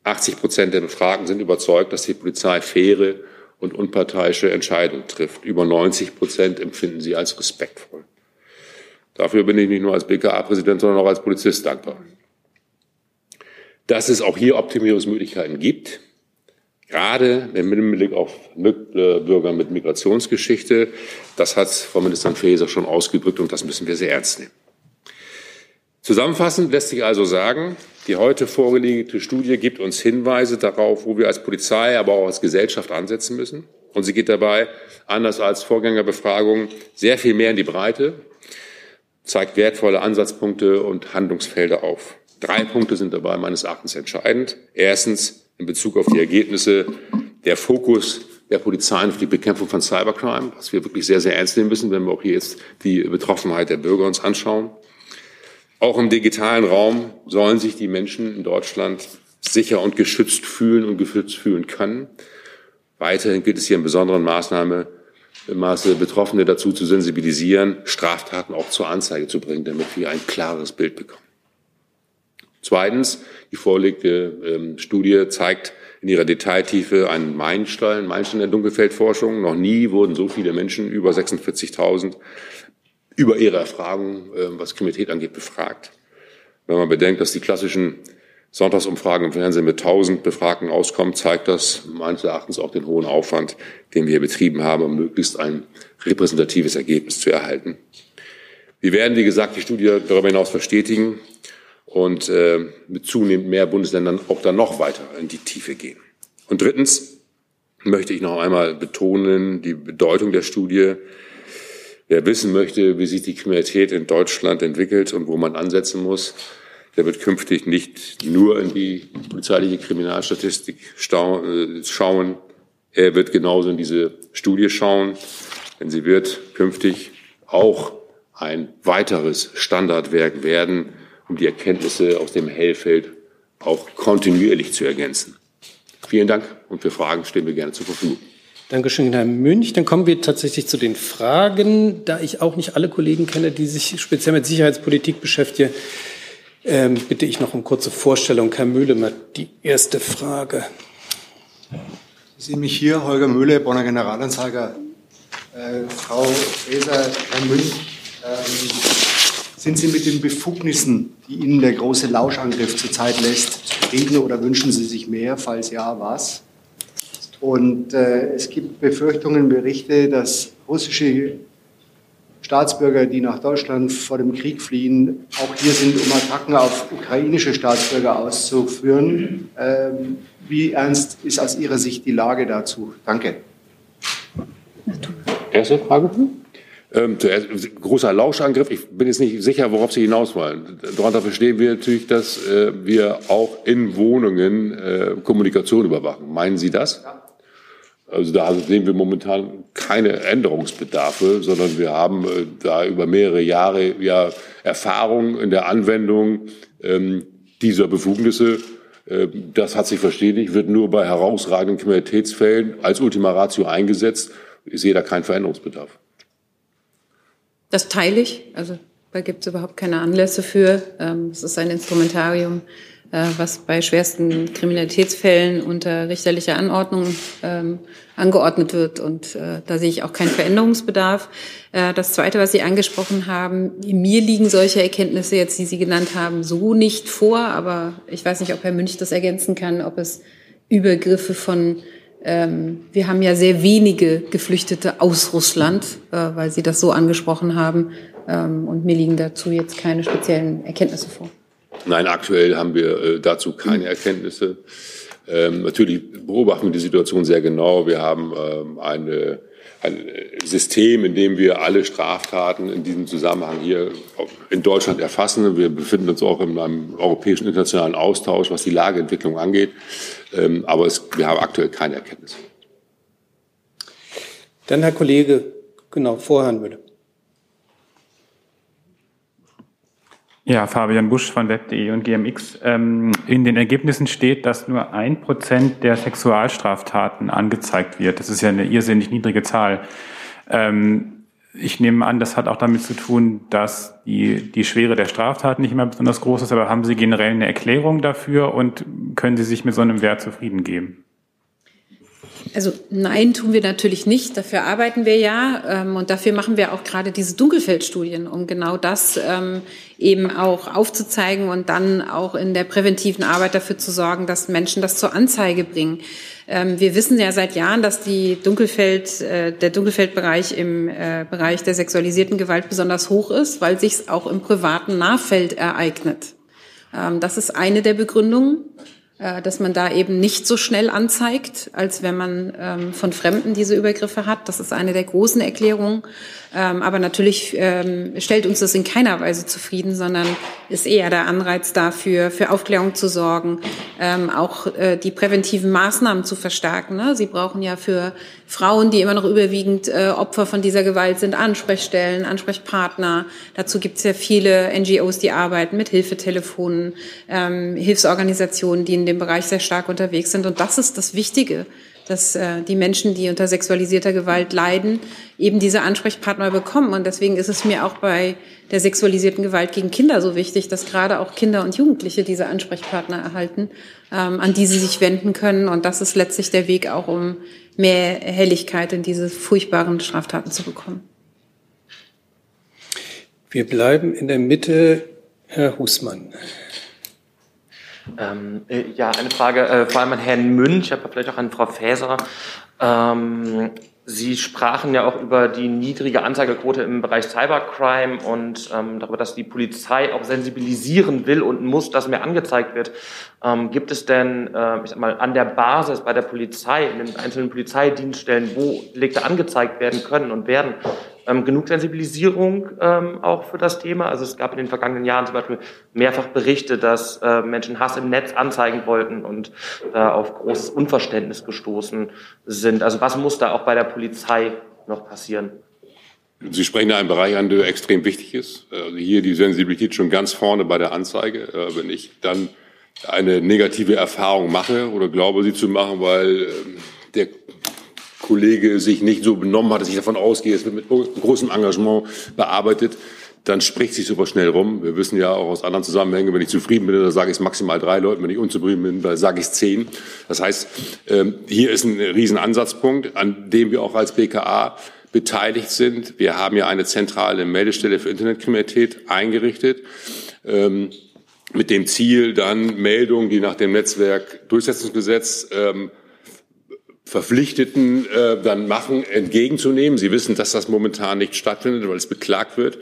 80 Prozent der Befragten sind überzeugt, dass die Polizei faire und unparteiische Entscheidungen trifft. Über 90 Prozent empfinden sie als respektvoll. Dafür bin ich nicht nur als BKA-Präsident, sondern auch als Polizist dankbar. Dass es auch hier Optimierungsmöglichkeiten gibt, gerade mit dem Blick auf Bürger mit Migrationsgeschichte, das hat Frau Ministerin Faeser schon ausgedrückt und das müssen wir sehr ernst nehmen. Zusammenfassend lässt sich also sagen, die heute vorgelegte Studie gibt uns Hinweise darauf, wo wir als Polizei, aber auch als Gesellschaft ansetzen müssen. Und sie geht dabei, anders als Vorgängerbefragungen, sehr viel mehr in die Breite, zeigt wertvolle Ansatzpunkte und Handlungsfelder auf. Drei Punkte sind dabei meines Erachtens entscheidend. Erstens in Bezug auf die Ergebnisse der Fokus der Polizei auf die Bekämpfung von Cybercrime, was wir wirklich sehr, sehr ernst nehmen müssen, wenn wir auch hier jetzt die Betroffenheit der Bürger uns anschauen. Auch im digitalen Raum sollen sich die Menschen in Deutschland sicher und geschützt fühlen und geschützt fühlen können. Weiterhin gilt es hier in besonderen Maßnahme, im Maße Betroffene dazu zu sensibilisieren, Straftaten auch zur Anzeige zu bringen, damit wir ein klares Bild bekommen. Zweitens, die vorliegende ähm, Studie zeigt in ihrer Detailtiefe einen Meilenstein, Meilenstein der Dunkelfeldforschung. Noch nie wurden so viele Menschen, über 46.000, über ihre Erfahrungen, äh, was Kriminalität angeht, befragt. Wenn man bedenkt, dass die klassischen Sonntagsumfragen im Fernsehen mit 1000 Befragten auskommen, zeigt das meines Erachtens auch den hohen Aufwand, den wir betrieben haben, um möglichst ein repräsentatives Ergebnis zu erhalten. Wir werden, wie gesagt, die Studie darüber hinaus verstetigen und äh, mit zunehmend mehr Bundesländern auch dann noch weiter in die Tiefe gehen. Und drittens möchte ich noch einmal betonen die Bedeutung der Studie. Wer wissen möchte, wie sich die Kriminalität in Deutschland entwickelt und wo man ansetzen muss, der wird künftig nicht nur in die polizeiliche Kriminalstatistik äh, schauen, er wird genauso in diese Studie schauen, denn sie wird künftig auch ein weiteres Standardwerk werden, um die Erkenntnisse aus dem Hellfeld auch kontinuierlich zu ergänzen. Vielen Dank und für Fragen stehen wir gerne zur Verfügung. Dankeschön, Herr Münch. Dann kommen wir tatsächlich zu den Fragen. Da ich auch nicht alle Kollegen kenne, die sich speziell mit Sicherheitspolitik beschäftigen, ähm, bitte ich noch um kurze Vorstellung. Herr Mühle, die erste Frage. Sie sehen mich hier, Holger Mühle, Bonner Generalanzeiger. Äh, Frau Faeser, Herr Münch, ähm, sind Sie mit den Befugnissen, die Ihnen der große Lauschangriff zurzeit lässt, zufrieden oder wünschen Sie sich mehr? Falls ja, was? Und äh, es gibt Befürchtungen, Berichte, dass russische Staatsbürger, die nach Deutschland vor dem Krieg fliehen, auch hier sind, um Attacken auf ukrainische Staatsbürger auszuführen. Ähm, wie ernst ist aus Ihrer Sicht die Lage dazu? Danke. Erste Frage. Ähm, zuerst, großer Lauschangriff. Ich bin jetzt nicht sicher, worauf Sie hinaus wollen. Darunter verstehen wir natürlich, dass äh, wir auch in Wohnungen äh, Kommunikation überwachen. Meinen Sie das? Ja. Also da sehen wir momentan keine Änderungsbedarfe, sondern wir haben äh, da über mehrere Jahre ja Erfahrung in der Anwendung ähm, dieser Befugnisse. Äh, das hat sich verstetigt, wird nur bei herausragenden Kriminalitätsfällen als Ultima Ratio eingesetzt. Ich sehe da keinen Veränderungsbedarf. Das teile ich. Also da gibt es überhaupt keine Anlässe für. Ähm, es ist ein Instrumentarium, was bei schwersten Kriminalitätsfällen unter richterlicher Anordnung ähm, angeordnet wird. Und äh, da sehe ich auch keinen Veränderungsbedarf. Äh, das Zweite, was Sie angesprochen haben, mir liegen solche Erkenntnisse jetzt, die Sie genannt haben, so nicht vor. Aber ich weiß nicht, ob Herr Münch das ergänzen kann, ob es Übergriffe von ähm, wir haben ja sehr wenige Geflüchtete aus Russland, äh, weil Sie das so angesprochen haben. Ähm, und mir liegen dazu jetzt keine speziellen Erkenntnisse vor. Nein, aktuell haben wir äh, dazu keine Erkenntnisse. Ähm, natürlich beobachten wir die Situation sehr genau. Wir haben ähm, eine, ein System, in dem wir alle Straftaten in diesem Zusammenhang hier in Deutschland erfassen. Wir befinden uns auch in einem europäischen internationalen Austausch, was die Lageentwicklung angeht. Ähm, aber es, wir haben aktuell keine Erkenntnisse. Dann Herr Kollege, genau, vor Herrn Müller. Ja, Fabian Busch von Web.de und GMX. Ähm, in den Ergebnissen steht, dass nur ein Prozent der Sexualstraftaten angezeigt wird. Das ist ja eine irrsinnig niedrige Zahl. Ähm, ich nehme an, das hat auch damit zu tun, dass die, die Schwere der Straftaten nicht immer besonders groß ist, aber haben Sie generell eine Erklärung dafür und können Sie sich mit so einem Wert zufrieden geben? Also nein, tun wir natürlich nicht. Dafür arbeiten wir ja ähm, und dafür machen wir auch gerade diese Dunkelfeldstudien, um genau das ähm, eben auch aufzuzeigen und dann auch in der präventiven Arbeit dafür zu sorgen, dass Menschen das zur Anzeige bringen. Ähm, wir wissen ja seit Jahren, dass die Dunkelfeld, äh, der Dunkelfeldbereich im äh, Bereich der sexualisierten Gewalt besonders hoch ist, weil sich es auch im privaten Nahfeld ereignet. Ähm, das ist eine der Begründungen. Äh, dass man da eben nicht so schnell anzeigt, als wenn man ähm, von Fremden diese Übergriffe hat. Das ist eine der großen Erklärungen. Ähm, aber natürlich ähm, stellt uns das in keiner Weise zufrieden, sondern ist eher der Anreiz dafür, für Aufklärung zu sorgen, ähm, auch äh, die präventiven Maßnahmen zu verstärken. Ne? Sie brauchen ja für Frauen, die immer noch überwiegend äh, Opfer von dieser Gewalt sind, Ansprechstellen, Ansprechpartner. Dazu gibt es ja viele NGOs, die arbeiten mit Hilfetelefonen, ähm, Hilfsorganisationen, die in dem Bereich sehr stark unterwegs sind. Und das ist das Wichtige dass äh, die Menschen, die unter sexualisierter Gewalt leiden, eben diese Ansprechpartner bekommen. Und deswegen ist es mir auch bei der sexualisierten Gewalt gegen Kinder so wichtig, dass gerade auch Kinder und Jugendliche diese Ansprechpartner erhalten, ähm, an die sie sich wenden können. Und das ist letztlich der Weg auch, um mehr Helligkeit in diese furchtbaren Straftaten zu bekommen. Wir bleiben in der Mitte. Herr Husmann. Ähm, äh, ja, eine Frage äh, vor allem an Herrn Münch, aber vielleicht auch an Frau Faeser. Ähm, Sie sprachen ja auch über die niedrige Anzeigequote im Bereich Cybercrime und ähm, darüber, dass die Polizei auch sensibilisieren will und muss, dass mehr angezeigt wird. Ähm, gibt es denn, äh, ich sag mal, an der Basis bei der Polizei, in den einzelnen Polizeidienststellen, wo Delikte angezeigt werden können und werden, ähm, genug Sensibilisierung ähm, auch für das Thema? Also es gab in den vergangenen Jahren zum Beispiel mehrfach Berichte, dass äh, Menschen Hass im Netz anzeigen wollten und da auf großes Unverständnis gestoßen sind. Also was muss da auch bei der Polizei noch passieren? Sie sprechen da einen Bereich an, der extrem wichtig ist. Also hier die Sensibilität schon ganz vorne bei der Anzeige. Äh, wenn ich dann eine negative Erfahrung mache oder glaube, sie zu machen, weil ähm, der Kollege sich nicht so benommen hat, dass ich davon ausgehe, es wird mit großem Engagement bearbeitet, dann spricht sich super schnell rum. Wir wissen ja auch aus anderen Zusammenhängen, wenn ich zufrieden bin, dann sage ich es maximal drei Leuten, wenn ich unzufrieden bin, dann sage ich es zehn. Das heißt, ähm, hier ist ein Riesenansatzpunkt, an dem wir auch als BKA beteiligt sind. Wir haben ja eine zentrale Meldestelle für Internetkriminalität eingerichtet ähm, mit dem Ziel, dann Meldungen, die nach dem Netzwerkdurchsetzungsgesetz ähm, Verpflichteten äh, dann machen, entgegenzunehmen. Sie wissen, dass das momentan nicht stattfindet, weil es beklagt wird.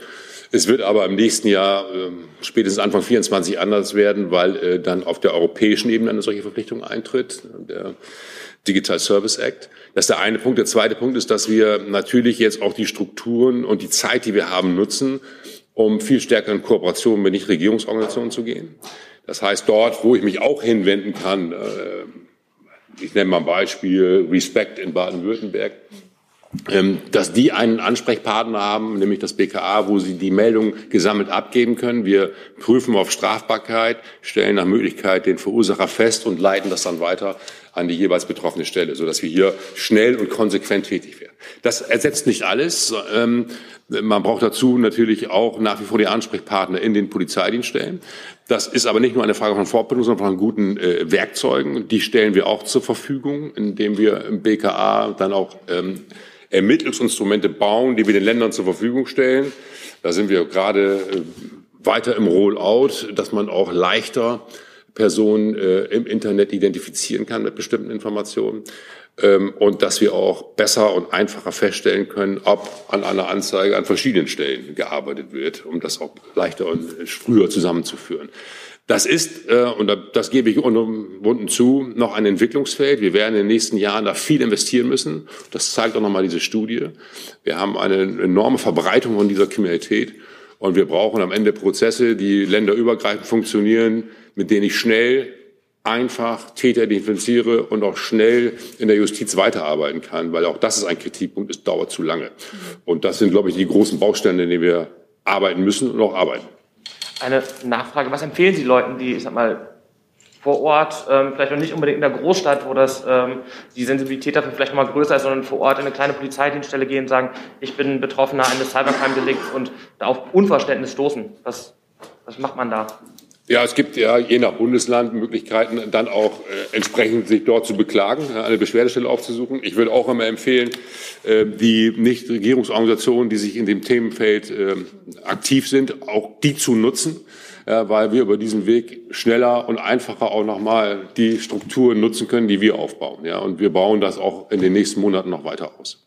Es wird aber im nächsten Jahr, äh, spätestens Anfang 24 anders werden, weil äh, dann auf der europäischen Ebene eine solche Verpflichtung eintritt, der Digital Service Act. Das ist der eine Punkt. Der zweite Punkt ist, dass wir natürlich jetzt auch die Strukturen und die Zeit, die wir haben, nutzen, um viel stärker in Kooperation mit Nichtregierungsorganisationen zu gehen. Das heißt, dort, wo ich mich auch hinwenden kann, äh, ich nenne mal ein Beispiel, Respect in Baden-Württemberg, ähm, dass die einen Ansprechpartner haben, nämlich das BKA, wo sie die Meldung gesammelt abgeben können. Wir prüfen auf Strafbarkeit, stellen nach Möglichkeit den Verursacher fest und leiten das dann weiter an die jeweils betroffene Stelle, sodass wir hier schnell und konsequent tätig werden. Das ersetzt nicht alles. Ähm, man braucht dazu natürlich auch nach wie vor die Ansprechpartner in den Polizeidienststellen. Das ist aber nicht nur eine Frage von Fortbildung, sondern von guten äh, Werkzeugen. Die stellen wir auch zur Verfügung, indem wir im BKA dann auch ähm, Ermittlungsinstrumente bauen, die wir den Ländern zur Verfügung stellen. Da sind wir gerade äh, weiter im Rollout, dass man auch leichter Personen äh, im Internet identifizieren kann mit bestimmten Informationen und dass wir auch besser und einfacher feststellen können, ob an einer Anzeige an verschiedenen Stellen gearbeitet wird, um das auch leichter und früher zusammenzuführen. Das ist, äh, und das gebe ich unumwunden zu, noch ein Entwicklungsfeld. Wir werden in den nächsten Jahren da viel investieren müssen. Das zeigt auch nochmal diese Studie. Wir haben eine enorme Verbreitung von dieser Kriminalität. Und wir brauchen am Ende Prozesse, die länderübergreifend funktionieren, mit denen ich schnell einfach Täter identifiziere und auch schnell in der Justiz weiterarbeiten kann, weil auch das ist ein Kritikpunkt, es dauert zu lange. Und das sind, glaube ich, die großen Bausteine, in denen wir arbeiten müssen und auch arbeiten. Eine Nachfrage, was empfehlen Sie Leuten, die, ich sag mal, vor Ort, ähm, vielleicht noch nicht unbedingt in der Großstadt, wo das, ähm, die Sensibilität dafür vielleicht noch mal größer ist, sondern vor Ort in eine kleine Polizeidienststelle gehen und sagen, ich bin Betroffener eines Cybercrime-Delikts und da auf Unverständnis stoßen. Was, was macht man da? Ja, es gibt ja je nach Bundesland Möglichkeiten, dann auch äh, entsprechend sich dort zu beklagen, eine Beschwerdestelle aufzusuchen. Ich würde auch immer empfehlen, äh, die Nichtregierungsorganisationen, die sich in dem Themenfeld äh, aktiv sind, auch die zu nutzen, ja, weil wir über diesen Weg schneller und einfacher auch nochmal die Strukturen nutzen können, die wir aufbauen. Ja, und wir bauen das auch in den nächsten Monaten noch weiter aus.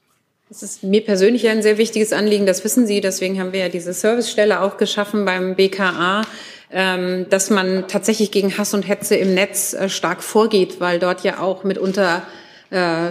Das ist mir persönlich ein sehr wichtiges Anliegen, das wissen Sie. Deswegen haben wir ja diese Servicestelle auch geschaffen beim BKA dass man tatsächlich gegen Hass und Hetze im Netz äh, stark vorgeht, weil dort ja auch mitunter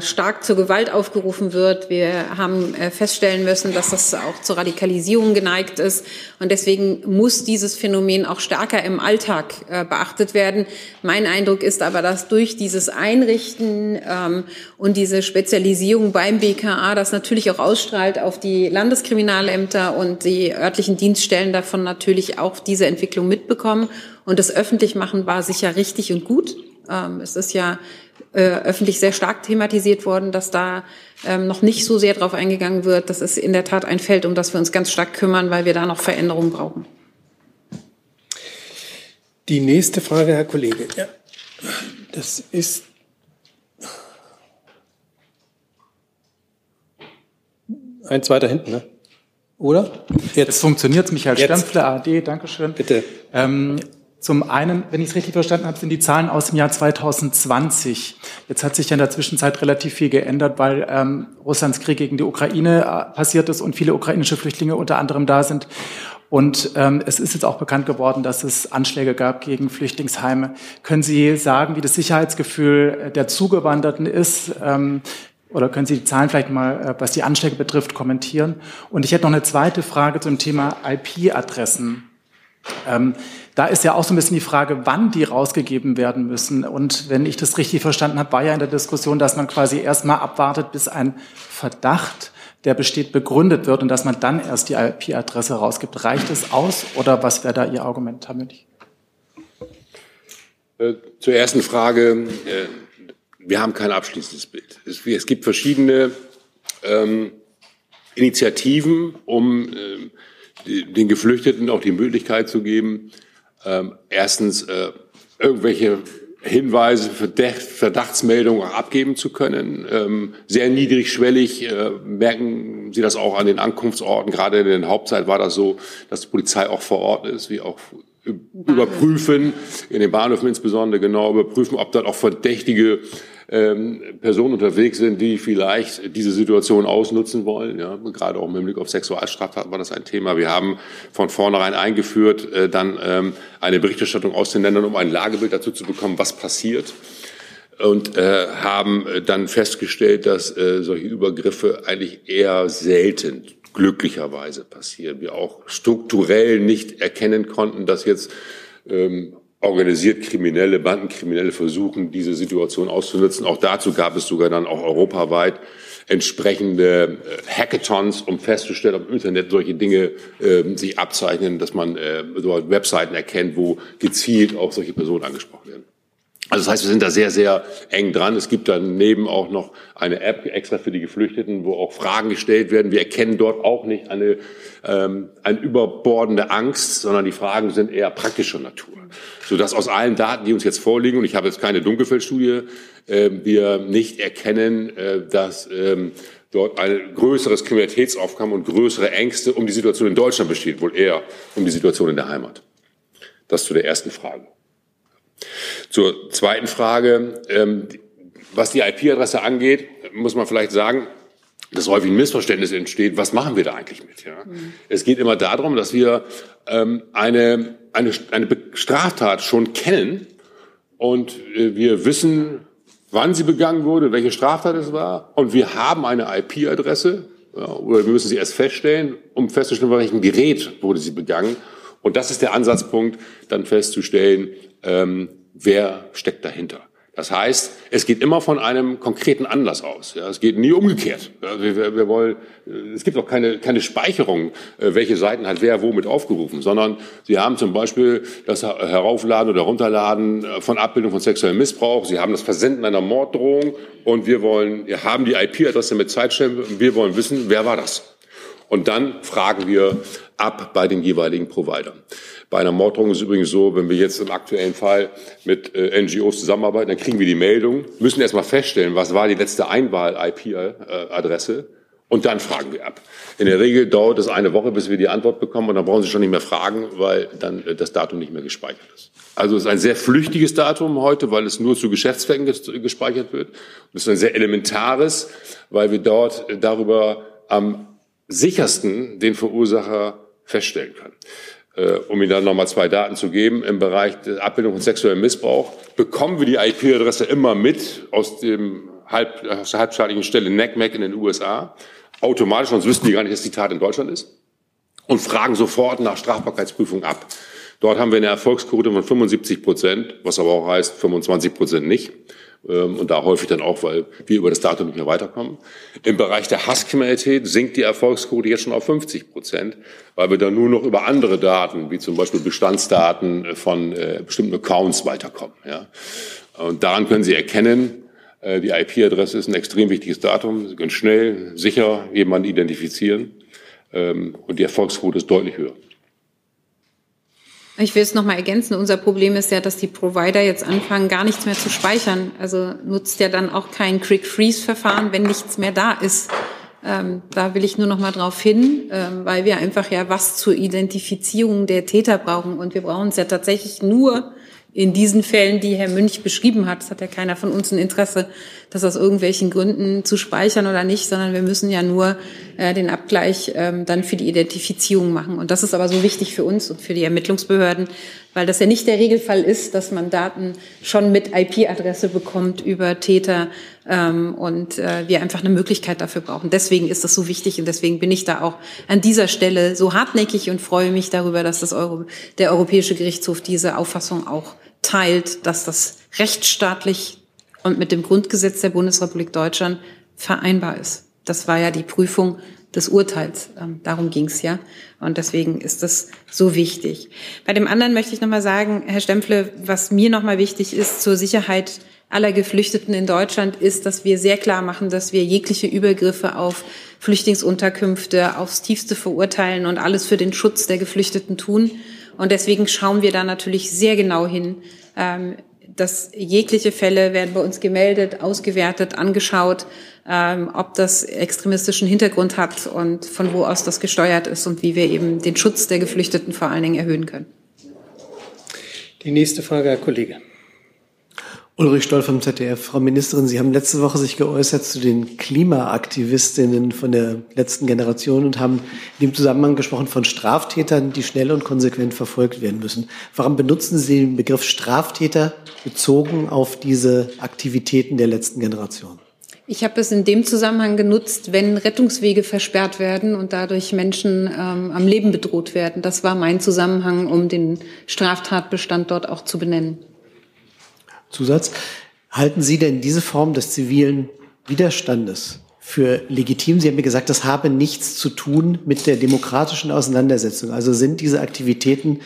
stark zur Gewalt aufgerufen wird. Wir haben äh, feststellen müssen, dass das auch zur Radikalisierung geneigt ist. Und deswegen muss dieses Phänomen auch stärker im Alltag äh, beachtet werden. Mein Eindruck ist aber, dass durch dieses Einrichten ähm, und diese Spezialisierung beim BKA das natürlich auch ausstrahlt auf die Landeskriminalämter und die örtlichen Dienststellen davon natürlich auch diese Entwicklung mitbekommen. Und das Öffentlichmachen war sicher richtig und gut. Ähm, es ist ja äh, öffentlich sehr stark thematisiert worden, dass da ähm, noch nicht so sehr darauf eingegangen wird. Das ist in der Tat ein Feld, um das wir uns ganz stark kümmern, weil wir da noch Veränderungen brauchen. Die nächste Frage, Herr Kollege. Ja, das ist eins weiter hinten, ne? Oder? Jetzt funktioniert es. Michael Jetzt. Stempfle, ARD, Dankeschön. Bitte. Ähm, zum einen, wenn ich es richtig verstanden habe, sind die Zahlen aus dem Jahr 2020. Jetzt hat sich ja in der Zwischenzeit relativ viel geändert, weil ähm, Russlands Krieg gegen die Ukraine äh, passiert ist und viele ukrainische Flüchtlinge unter anderem da sind. Und ähm, es ist jetzt auch bekannt geworden, dass es Anschläge gab gegen Flüchtlingsheime. Können Sie sagen, wie das Sicherheitsgefühl der Zugewanderten ist? Ähm, oder können Sie die Zahlen vielleicht mal, äh, was die Anschläge betrifft, kommentieren? Und ich hätte noch eine zweite Frage zum Thema IP-Adressen. Ähm, da ist ja auch so ein bisschen die Frage, wann die rausgegeben werden müssen. Und wenn ich das richtig verstanden habe, war ja in der Diskussion, dass man quasi erstmal abwartet, bis ein Verdacht, der besteht, begründet wird und dass man dann erst die IP-Adresse rausgibt. Reicht es aus oder was wäre da Ihr Argument, Herr Münch? Äh, zur ersten Frage. Äh, wir haben kein abschließendes Bild. Es, es gibt verschiedene ähm, Initiativen, um äh, den Geflüchteten auch die Möglichkeit zu geben, ähm, erstens äh, irgendwelche Hinweise, Verdacht, Verdachtsmeldungen abgeben zu können. Ähm, sehr niedrigschwellig äh, merken Sie das auch an den Ankunftsorten. Gerade in der Hauptzeit war das so, dass die Polizei auch vor Ort ist, wie auch überprüfen, in den Bahnhöfen insbesondere genau überprüfen, ob dort auch verdächtige ähm, Personen unterwegs sind, die vielleicht diese Situation ausnutzen wollen. Ja, gerade auch im Hinblick auf Sexualstraftaten war das ein Thema. Wir haben von vornherein eingeführt, äh, dann ähm, eine Berichterstattung aus den Ländern, um ein Lagebild dazu zu bekommen, was passiert und äh, haben dann festgestellt, dass äh, solche Übergriffe eigentlich eher selten glücklicherweise passieren. Wir auch strukturell nicht erkennen konnten, dass jetzt ähm, organisiert Kriminelle, Bandenkriminelle versuchen, diese Situation auszunutzen. Auch dazu gab es sogar dann auch europaweit entsprechende äh, Hackathons, um festzustellen, ob im Internet solche Dinge äh, sich abzeichnen, dass man äh, so Webseiten erkennt, wo gezielt auch solche Personen angesprochen werden. Also das heißt, wir sind da sehr, sehr eng dran. Es gibt daneben auch noch eine App extra für die Geflüchteten, wo auch Fragen gestellt werden. Wir erkennen dort auch nicht eine, ähm, eine überbordende Angst, sondern die Fragen sind eher praktischer Natur. Sodass aus allen Daten, die uns jetzt vorliegen, und ich habe jetzt keine Dunkelfeldstudie, äh, wir nicht erkennen, äh, dass ähm, dort ein größeres Kriminalitätsaufkommen und größere Ängste um die Situation in Deutschland besteht, wohl eher um die Situation in der Heimat. Das zu der ersten Frage. Zur zweiten Frage, ähm, was die IP-Adresse angeht, muss man vielleicht sagen, dass häufig ein Missverständnis entsteht, was machen wir da eigentlich mit? Ja? Mhm. Es geht immer darum, dass wir ähm, eine, eine, eine Straftat schon kennen und äh, wir wissen, wann sie begangen wurde, welche Straftat es war und wir haben eine IP-Adresse ja, oder wir müssen sie erst feststellen, um festzustellen, bei welchem Gerät wurde sie begangen. Und das ist der Ansatzpunkt, dann festzustellen, ähm, wer steckt dahinter. Das heißt, es geht immer von einem konkreten Anlass aus. Ja, es geht nie umgekehrt. Ja, wir, wir wollen, äh, es gibt auch keine, keine Speicherung, äh, welche Seiten hat wer womit aufgerufen, sondern Sie haben zum Beispiel das Heraufladen oder Runterladen äh, von Abbildung von sexuellem Missbrauch. Sie haben das Versenden einer Morddrohung und wir wollen, wir haben die IP-Adresse mit Zeitstempel und wir wollen wissen, wer war das? Und dann fragen wir ab bei den jeweiligen Providern. Bei einer Morddrohung ist es übrigens so, wenn wir jetzt im aktuellen Fall mit äh, NGOs zusammenarbeiten, dann kriegen wir die Meldung, müssen erstmal feststellen, was war die letzte Einwahl-IP-Adresse und dann fragen wir ab. In der Regel dauert es eine Woche, bis wir die Antwort bekommen und dann brauchen Sie schon nicht mehr fragen, weil dann äh, das Datum nicht mehr gespeichert ist. Also es ist ein sehr flüchtiges Datum heute, weil es nur zu Geschäftszwecken gespeichert wird. Und es ist ein sehr elementares, weil wir dort äh, darüber am sichersten den Verursacher feststellen können. Äh, um Ihnen dann nochmal zwei Daten zu geben, im Bereich der Abbildung von sexuellem Missbrauch bekommen wir die IP-Adresse immer mit aus, dem halb, aus der halbstaatlichen Stelle NACMAC in den USA. Automatisch, sonst wüssten die gar nicht, dass die Tat in Deutschland ist. Und fragen sofort nach Strafbarkeitsprüfung ab. Dort haben wir eine Erfolgsquote von 75 Prozent, was aber auch heißt 25 Prozent nicht. Ähm, und da häufig dann auch, weil wir über das Datum nicht mehr weiterkommen. Im Bereich der Hasskriminalität sinkt die Erfolgsquote jetzt schon auf 50 Prozent, weil wir dann nur noch über andere Daten, wie zum Beispiel Bestandsdaten von äh, bestimmten Accounts weiterkommen. Ja. Und daran können Sie erkennen, äh, die IP-Adresse ist ein extrem wichtiges Datum. Sie können schnell, sicher jemanden identifizieren ähm, und die Erfolgsquote ist deutlich höher. Ich will es nochmal ergänzen. Unser Problem ist ja, dass die Provider jetzt anfangen, gar nichts mehr zu speichern. Also nutzt ja dann auch kein Quick-Freeze-Verfahren, wenn nichts mehr da ist. Äh, Ähm, da will ich nur noch mal drauf hin, ähm, weil wir einfach ja was zur Identifizierung der Täter brauchen. Und wir brauchen es ja tatsächlich nur in diesen Fällen, die Herr Münch beschrieben hat. Es hat ja keiner von uns ein Interesse, das aus irgendwelchen Gründen zu speichern oder nicht, sondern wir müssen ja nur äh, den Abgleich ähm, dann für die Identifizierung machen. Und das ist aber so wichtig für uns und für die Ermittlungsbehörden, weil das ja nicht der Regelfall ist, dass man Daten schon mit IP-Adresse bekommt über Täter ähm, und äh, wir einfach eine Möglichkeit dafür brauchen. Deswegen ist das so wichtig und deswegen bin ich da auch an dieser Stelle so hartnäckig und freue mich darüber, dass das Euro, der Europäische Gerichtshof diese Auffassung auch teilt, dass das rechtsstaatlich und mit dem Grundgesetz der Bundesrepublik Deutschland vereinbar ist. Das war ja die Prüfung des Urteils. Ähm, darum ging es ja. Und deswegen ist das so wichtig. Bei dem anderen möchte ich nochmal sagen, Herr Stempfle, was mir nochmal wichtig ist zur Sicherheit aller Geflüchteten in Deutschland, ist, dass wir sehr klar machen, dass wir jegliche Übergriffe auf Flüchtlingsunterkünfte aufs tiefste verurteilen und alles für den Schutz der Geflüchteten tun. Und deswegen schauen wir da natürlich sehr genau hin. Ähm, dass jegliche Fälle werden bei uns gemeldet, ausgewertet, angeschaut, ähm, ob das extremistischen Hintergrund hat und von wo aus das gesteuert ist und wie wir eben den Schutz der Geflüchteten vor allen Dingen erhöhen können. Die nächste Frage, Herr Kollege. Ulrich Stoll vom ZDF. Frau Ministerin, Sie haben letzte Woche sich geäußert zu den Klimaaktivistinnen von der letzten Generation und haben in dem Zusammenhang gesprochen von Straftätern, die schnell und konsequent verfolgt werden müssen. Warum benutzen Sie den Begriff Straftäter bezogen auf diese Aktivitäten der letzten Generation? Ich habe es in dem Zusammenhang genutzt, wenn Rettungswege versperrt werden und dadurch Menschen ähm, am Leben bedroht werden. Das war mein Zusammenhang, um den Straftatbestand dort auch zu benennen. Zusatz. Halten Sie denn diese Form des zivilen Widerstandes für legitim? Sie haben mir gesagt, das habe nichts zu tun mit der demokratischen Auseinandersetzung. Also sind diese Aktivitäten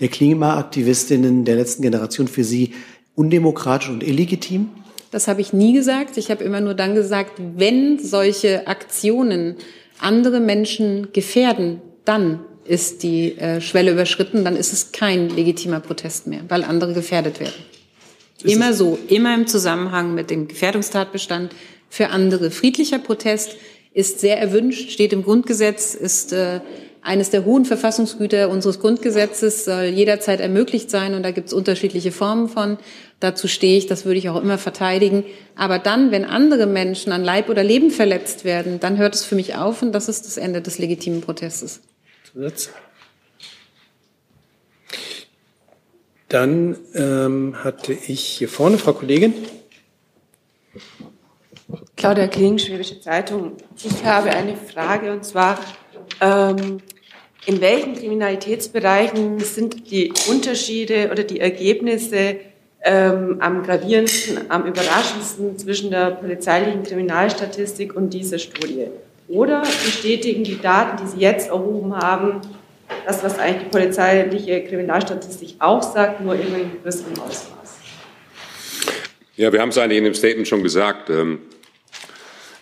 der Klimaaktivistinnen der letzten Generation für Sie undemokratisch und illegitim? Das habe ich nie gesagt. Ich habe immer nur dann gesagt, wenn solche Aktionen andere Menschen gefährden, dann ist die äh, Schwelle überschritten, dann ist es kein legitimer Protest mehr, weil andere gefährdet werden. Immer so, immer im Zusammenhang mit dem Gefährdungstatbestand. Für andere friedlicher Protest ist sehr erwünscht, steht im Grundgesetz, ist äh, eines der hohen Verfassungsgüter unseres Grundgesetzes, soll jederzeit ermöglicht sein und da gibt es unterschiedliche Formen von. Dazu stehe ich, das würde ich auch immer verteidigen. Aber dann, wenn andere Menschen an Leib oder Leben verletzt werden, dann hört es für mich auf und das ist das Ende des legitimen Protestes. Zusatz? Dann ähm, hatte ich hier vorne, Frau Kollegin. Claudia Kling, Schwäbische Zeitung. Ich habe eine Frage und zwar, ähm, in welchen Kriminalitätsbereichen sind die Unterschiede oder die Ergebnisse ähm, am gravierendsten, am überraschendsten zwischen der polizeilichen Kriminalstatistik und dieser Studie? Oder bestätigen die Daten, die Sie jetzt erhoben haben, das, was eigentlich die polizeiliche Kriminalstatistik auch sagt, nur in einem größeren Ausmaß. Ja, wir haben es eigentlich in dem Statement schon gesagt. Ähm,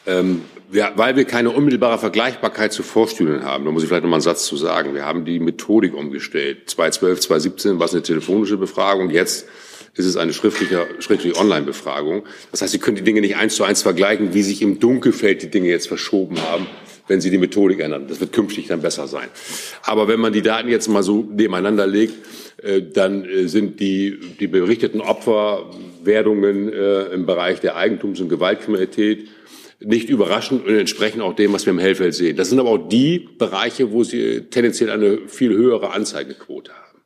ähm, wir, weil wir keine unmittelbare Vergleichbarkeit zu Vorstudien haben, da muss ich vielleicht noch mal einen Satz zu sagen. Wir haben die Methodik umgestellt. 2012, 2017 war es eine telefonische Befragung, jetzt ist es eine schriftliche, schriftliche Online-Befragung. Das heißt, Sie können die Dinge nicht eins zu eins vergleichen, wie sich im Dunkelfeld die Dinge jetzt verschoben haben wenn Sie die Methodik ändern. Das wird künftig dann besser sein. Aber wenn man die Daten jetzt mal so nebeneinander legt, äh, dann äh, sind die, die berichteten Opferwerdungen äh, im Bereich der Eigentums- und Gewaltkriminalität nicht überraschend und entsprechen auch dem, was wir im Hellfeld sehen. Das sind aber auch die Bereiche, wo sie tendenziell eine viel höhere Anzeigequote haben.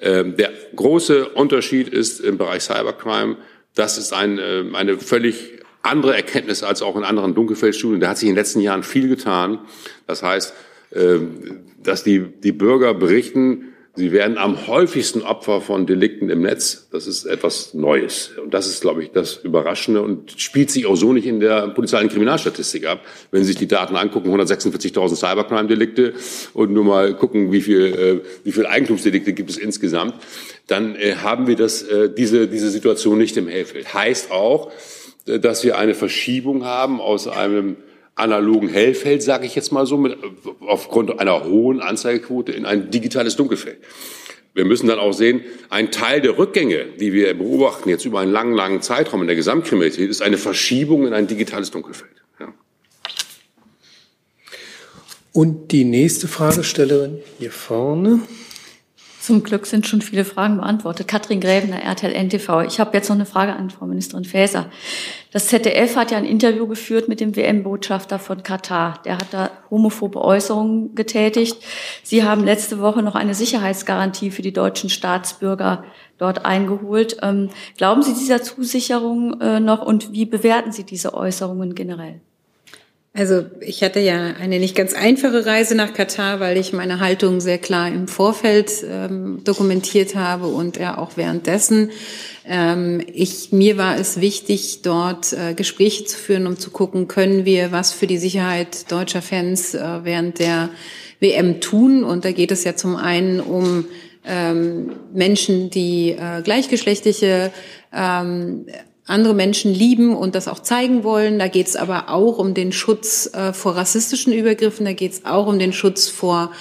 Ähm, der große Unterschied ist im Bereich Cybercrime, das ist ein, eine völlig andere Erkenntnis als auch in anderen Dunkelfeldstudien. Da hat sich in den letzten Jahren viel getan. Das heißt, ähm, dass die, die Bürger berichten, sie werden am häufigsten Opfer von Delikten im Netz. Das ist etwas Neues. Und das ist, glaube ich, das Überraschende und spielt sich auch so nicht in der polizeilichen Kriminalstatistik ab. Wenn Sie sich die Daten angucken, 146.000 Cybercrime-Delikte und nur mal gucken, wie viel, äh, wie viel Eigentumsdelikte gibt es insgesamt, dann äh, haben wir das, äh, diese, diese Situation nicht im Hellfeld. Heißt auch, dass wir eine Verschiebung haben aus einem analogen Hellfeld, sage ich jetzt mal so, mit, aufgrund einer hohen Anzeigequote in ein digitales Dunkelfeld. Wir müssen dann auch sehen, ein Teil der Rückgänge, die wir beobachten jetzt über einen langen, langen Zeitraum in der Gesamtkriminalität, ist eine Verschiebung in ein digitales Dunkelfeld. Ja. Und die nächste Fragestellerin hier vorne. Zum Glück sind schon viele Fragen beantwortet. Katrin Gräbener, RTL NTV. Ich habe jetzt noch eine Frage an Frau Ministerin Faeser. Das ZDF hat ja ein Interview geführt mit dem WM-Botschafter von Katar. Der hat da homophobe Äußerungen getätigt. Sie haben letzte Woche noch eine Sicherheitsgarantie für die deutschen Staatsbürger dort eingeholt. Ähm, glauben Sie dieser Zusicherung äh, noch und wie bewerten Sie diese Äußerungen generell? Also ich hatte ja eine nicht ganz einfache Reise nach Katar, weil ich meine Haltung sehr klar im Vorfeld ähm, dokumentiert habe und er auch währenddessen. Ähm, ich, mir war es wichtig, dort äh, Gespräche zu führen, um zu gucken, können wir was für die Sicherheit deutscher Fans äh, während der WM tun. Und da geht es ja zum einen um ähm, Menschen, die äh, gleichgeschlechtliche ähm, andere Menschen lieben und das auch zeigen wollen. Da geht es aber auch um den Schutz äh, vor rassistischen Übergriffen, da geht es auch um den Schutz vor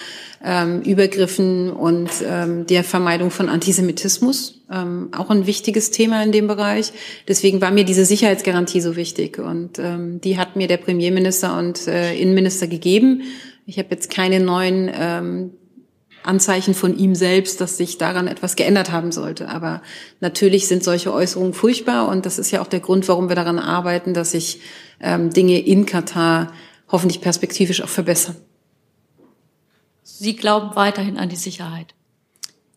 ähm, Übergriffen und ähm, der Vermeidung von Antisemitismus. Ähm, auch ein wichtiges Thema in dem Bereich. Deswegen war mir diese Sicherheitsgarantie so wichtig und ähm, die hat mir der Premierminister und äh, Innenminister gegeben. Ich habe jetzt keine neuen ähm, Anzeichen von ihm selbst, dass sich daran etwas geändert haben sollte. Aber natürlich sind solche Äußerungen furchtbar und das ist ja auch der Grund, warum wir daran arbeiten, dass sich ähm, Dinge in Katar hoffentlich perspektivisch auch verbessern. Sie glauben weiterhin an die Sicherheit.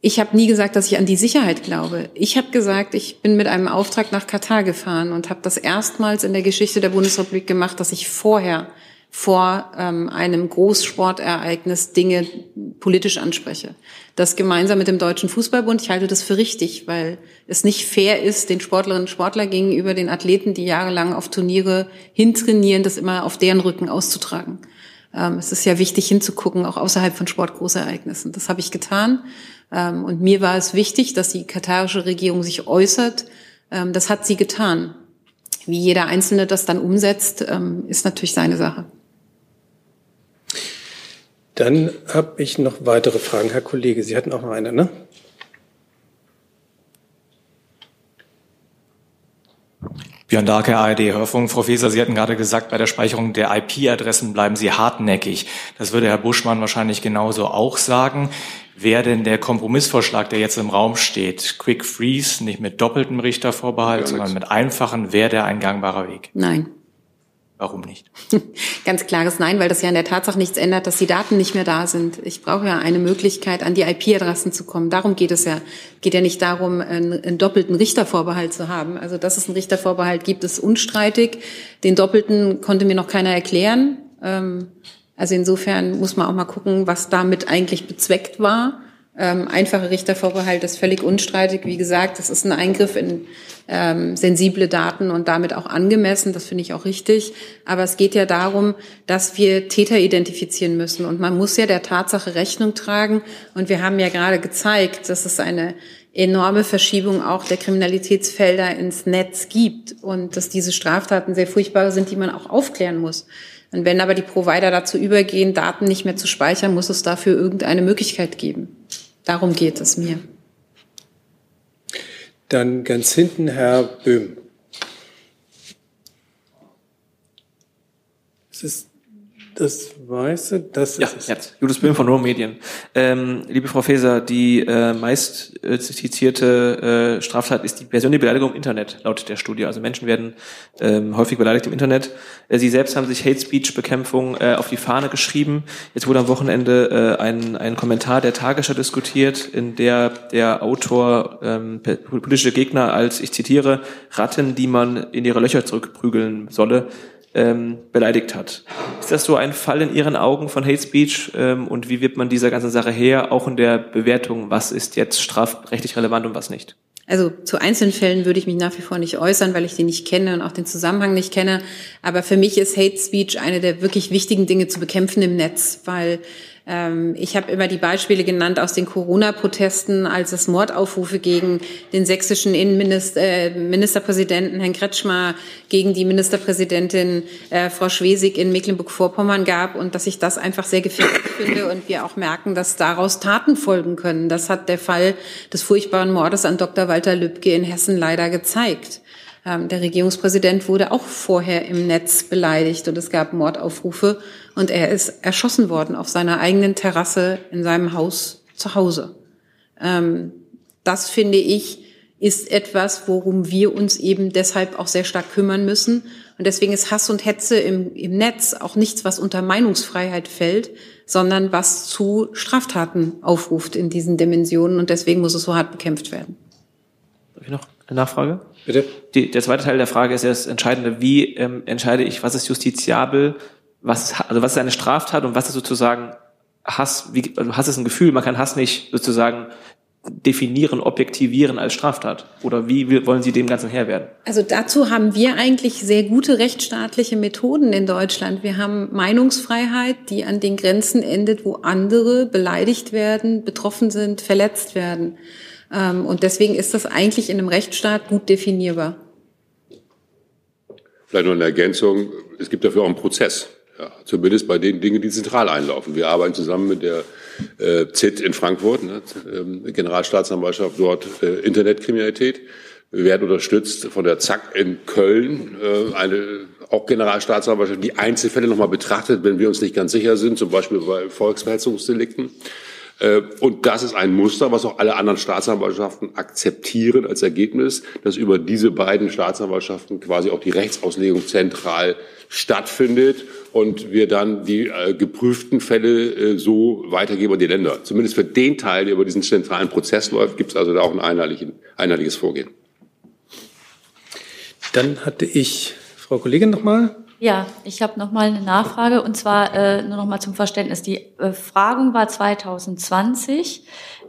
Ich habe nie gesagt, dass ich an die Sicherheit glaube. Ich habe gesagt, ich bin mit einem Auftrag nach Katar gefahren und habe das erstmals in der Geschichte der Bundesrepublik gemacht, dass ich vorher vor ähm, einem Großsportereignis Dinge politisch anspreche. Das gemeinsam mit dem Deutschen Fußballbund, ich halte das für richtig, weil es nicht fair ist, den Sportlerinnen und Sportler gegenüber den Athleten, die jahrelang auf Turniere hintrainieren, das immer auf deren Rücken auszutragen. Ähm, es ist ja wichtig hinzugucken, auch außerhalb von Sportgroßereignissen. Das habe ich getan. Ähm, und mir war es wichtig, dass die katarische Regierung sich äußert. Ähm, das hat sie getan. Wie jeder Einzelne das dann umsetzt, ähm, ist natürlich seine Sache. Dann habe ich noch weitere Fragen. Herr Kollege, Sie hatten auch noch eine, ne? Björn Darke, ARD Hörfunk. Frau Feser, Sie hatten gerade gesagt, bei der Speicherung der IP-Adressen bleiben Sie hartnäckig. Das würde Herr Buschmann wahrscheinlich genauso auch sagen. Wäre denn der Kompromissvorschlag, der jetzt im Raum steht, Quick Freeze, nicht mit doppeltem Richtervorbehalt, sondern mit einfachen, wäre der ein gangbarer Weg? Nein. Warum nicht? *laughs* Ganz klares Nein, weil das ja in der Tatsache nichts ändert, dass die Daten nicht mehr da sind. Ich brauche ja eine Möglichkeit, an die IP-Adressen zu kommen. Darum geht es ja. Geht ja nicht darum, einen, einen, doppelten Richtervorbehalt zu haben. Also, dass es einen Richtervorbehalt gibt, ist unstreitig. Den doppelten konnte mir noch keiner erklären. Ähm, also insofern muss man auch mal gucken, was damit eigentlich bezweckt war. Ähm, einfache Richtervorbehalt ist völlig unstreitig. Wie gesagt, das ist ein Eingriff in ähm, sensible Daten und damit auch angemessen. Das finde ich auch richtig. Aber es geht ja darum, dass wir Täter identifizieren müssen. Und man muss ja der Tatsache Rechnung tragen. Und wir haben ja gerade gezeigt, dass es eine enorme Verschiebung auch der Kriminalitätsfelder ins Netz gibt und dass diese Straftaten sehr furchtbare sind, die man auch aufklären muss. Und wenn aber die Provider dazu übergehen, Daten nicht mehr zu speichern, muss es dafür irgendeine Möglichkeit geben. Darum geht es mir. Dann ganz hinten Herr Böhm. Es ist das Weiße, das ja, ist jetzt. Julius Böhm von Rome Medien. Ähm, liebe Frau Faeser, die äh, meist äh, zitierte äh, Straftat ist die persönliche Beleidigung im Internet, laut der Studie. Also Menschen werden ähm, häufig beleidigt im Internet. Äh, Sie selbst haben sich Hate Speech Bekämpfung äh, auf die Fahne geschrieben. Jetzt wurde am Wochenende äh, ein, ein Kommentar der Tagesschau diskutiert, in der der Autor ähm, politische Gegner als, ich zitiere, Ratten, die man in ihre Löcher zurückprügeln solle, ähm, beleidigt hat. Ist das so ein Fall in Ihren Augen von Hate Speech ähm, und wie wird man dieser ganzen Sache her, auch in der Bewertung, was ist jetzt strafrechtlich relevant und was nicht? Also zu einzelnen Fällen würde ich mich nach wie vor nicht äußern, weil ich die nicht kenne und auch den Zusammenhang nicht kenne. Aber für mich ist Hate Speech eine der wirklich wichtigen Dinge zu bekämpfen im Netz, weil ich habe immer die Beispiele genannt aus den Corona-Protesten, als es Mordaufrufe gegen den sächsischen Innenminister, äh, Ministerpräsidenten Herrn Kretschmer, gegen die Ministerpräsidentin äh, Frau Schwesig in Mecklenburg-Vorpommern gab und dass ich das einfach sehr gefährlich *laughs* finde und wir auch merken, dass daraus Taten folgen können. Das hat der Fall des furchtbaren Mordes an Dr. Walter Lübcke in Hessen leider gezeigt. Ähm, der Regierungspräsident wurde auch vorher im Netz beleidigt und es gab Mordaufrufe und er ist erschossen worden auf seiner eigenen Terrasse in seinem Haus zu Hause. Ähm, das finde ich ist etwas, worum wir uns eben deshalb auch sehr stark kümmern müssen. Und deswegen ist Hass und Hetze im, im Netz auch nichts, was unter Meinungsfreiheit fällt, sondern was zu Straftaten aufruft in diesen Dimensionen. Und deswegen muss es so hart bekämpft werden. Darf ich noch eine Nachfrage? Bitte. Die, der zweite Teil der Frage ist ja das Entscheidende. Wie ähm, entscheide ich, was ist justiziabel, was, also was ist eine Straftat und was ist sozusagen Hass? Wie, also Hass ist ein Gefühl. Man kann Hass nicht sozusagen definieren, objektivieren als Straftat? Oder wie wollen Sie dem Ganzen Herr werden? Also dazu haben wir eigentlich sehr gute rechtsstaatliche Methoden in Deutschland. Wir haben Meinungsfreiheit, die an den Grenzen endet, wo andere beleidigt werden, betroffen sind, verletzt werden. Ähm, und deswegen ist das eigentlich in einem Rechtsstaat gut definierbar. Vielleicht noch eine Ergänzung. Es gibt dafür auch einen Prozess. Ja, zumindest bei den Dingen, die zentral einlaufen. Wir arbeiten zusammen mit der äh, ZIT in Frankfurt, ne, äh, Generalstaatsanwaltschaft dort äh, Internetkriminalität. Wir werden unterstützt von der ZAK in Köln, äh, eine auch Generalstaatsanwaltschaft, die Einzelfälle nochmal betrachtet, wenn wir uns nicht ganz sicher sind, zum Beispiel bei Volksverhetzungsdelikten. Äh, und das ist ein Muster, was auch alle anderen Staatsanwaltschaften akzeptieren als Ergebnis, dass über diese beiden Staatsanwaltschaften quasi auch die Rechtsauslegung zentral stattfindet und wir dann die äh, geprüften Fälle äh, so weitergeben an die Länder. Zumindest für den Teil, der über diesen zentralen Prozess läuft, gibt es also da auch ein einheitliches Vorgehen. Dann hatte ich Frau Kollegin noch mal. Ja, ich habe noch mal eine Nachfrage und zwar äh, nur noch mal zum Verständnis. Die Befragung war 2020.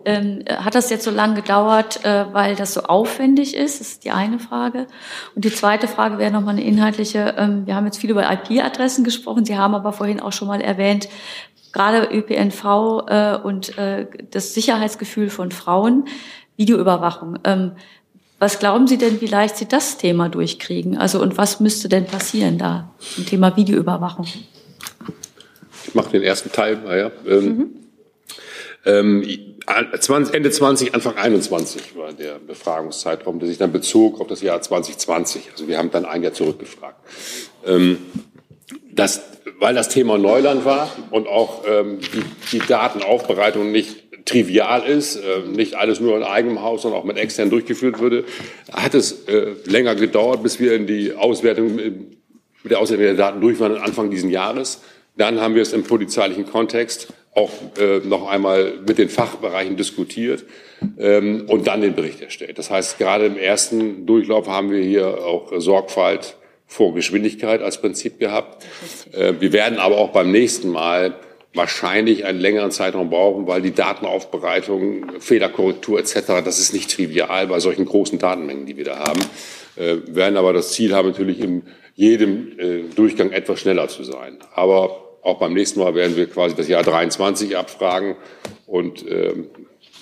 Ähm, hat das jetzt so lange gedauert, äh, weil das so aufwendig ist? Das ist die eine Frage. Und die zweite Frage wäre noch mal eine inhaltliche. Ähm, wir haben jetzt viel über IP-Adressen gesprochen. Sie haben aber vorhin auch schon mal erwähnt, gerade ÖPNV äh, und äh, das Sicherheitsgefühl von Frauen, Videoüberwachung. Ähm, was glauben Sie denn, wie leicht Sie das Thema durchkriegen? Also und was müsste denn passieren da zum Thema Videoüberwachung? Ich mache den ersten Teil. Ja. Ähm, mhm. ähm, Ende 20, Anfang 21 war der Befragungszeitraum, der sich dann bezog auf das Jahr 2020. Also wir haben dann ein Jahr zurückgefragt. Ähm, das, weil das Thema Neuland war und auch ähm, die, die Datenaufbereitung nicht trivial ist, äh, nicht alles nur in eigenem Haus, sondern auch mit extern durchgeführt würde, hat es äh, länger gedauert, bis wir in die Auswertung, äh, mit der Auswertung der Daten durch waren, Anfang dieses Jahres. Dann haben wir es im polizeilichen Kontext auch äh, noch einmal mit den Fachbereichen diskutiert ähm, und dann den Bericht erstellt. Das heißt, gerade im ersten Durchlauf haben wir hier auch Sorgfalt vor Geschwindigkeit als Prinzip gehabt. Äh, wir werden aber auch beim nächsten Mal wahrscheinlich einen längeren Zeitraum brauchen, weil die Datenaufbereitung, Fehlerkorrektur etc., das ist nicht trivial bei solchen großen Datenmengen, die wir da haben. Äh, werden aber das Ziel haben, natürlich in jedem äh, Durchgang etwas schneller zu sein. Aber auch beim nächsten Mal werden wir quasi das Jahr 23 abfragen und äh,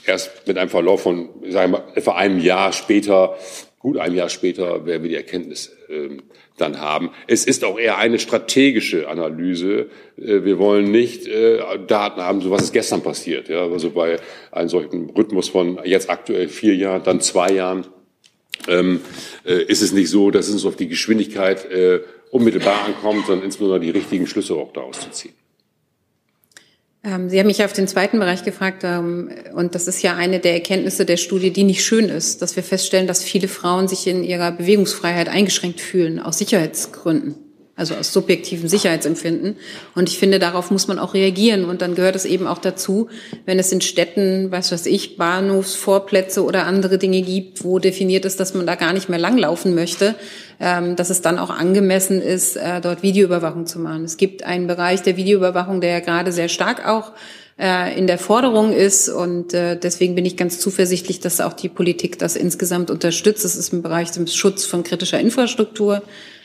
erst mit einem Verlauf von, sagen wir, etwa einem Jahr später, gut einem Jahr später, werden wir die Erkenntnis äh, dann haben. Es ist auch eher eine strategische Analyse. Äh, wir wollen nicht äh, Daten haben, so was ist gestern passiert. Ja? Also bei einem solchen Rhythmus von jetzt aktuell vier Jahren, dann zwei Jahren, ähm, äh, ist es nicht so, dass es uns auf die Geschwindigkeit äh, unmittelbar ankommt, sondern insbesondere die richtigen Schlüsse auch daraus zu ziehen. Ähm, Sie haben mich auf den zweiten Bereich gefragt, ähm, und das ist ja eine der Erkenntnisse der Studie, die nicht schön ist, dass wir feststellen, dass viele Frauen sich in ihrer Bewegungsfreiheit eingeschränkt fühlen, aus Sicherheitsgründen also aus subjektivem Sicherheitsempfinden. Und ich finde, darauf muss man auch reagieren. Und dann gehört es eben auch dazu, wenn es in Städten, was weiß ich, Bahnhofsvorplätze oder andere Dinge gibt, wo definiert ist, dass man da gar nicht mehr langlaufen möchte, ähm, dass es dann auch angemessen ist, äh, dort Videoüberwachung zu machen. Es gibt einen Bereich der Videoüberwachung, der ja gerade sehr stark auch äh, in der Forderung ist. Und äh, deswegen bin ich ganz zuversichtlich, dass auch die Politik das insgesamt unterstützt. Das ist im Bereich des Schutz von kritischer Infrastruktur.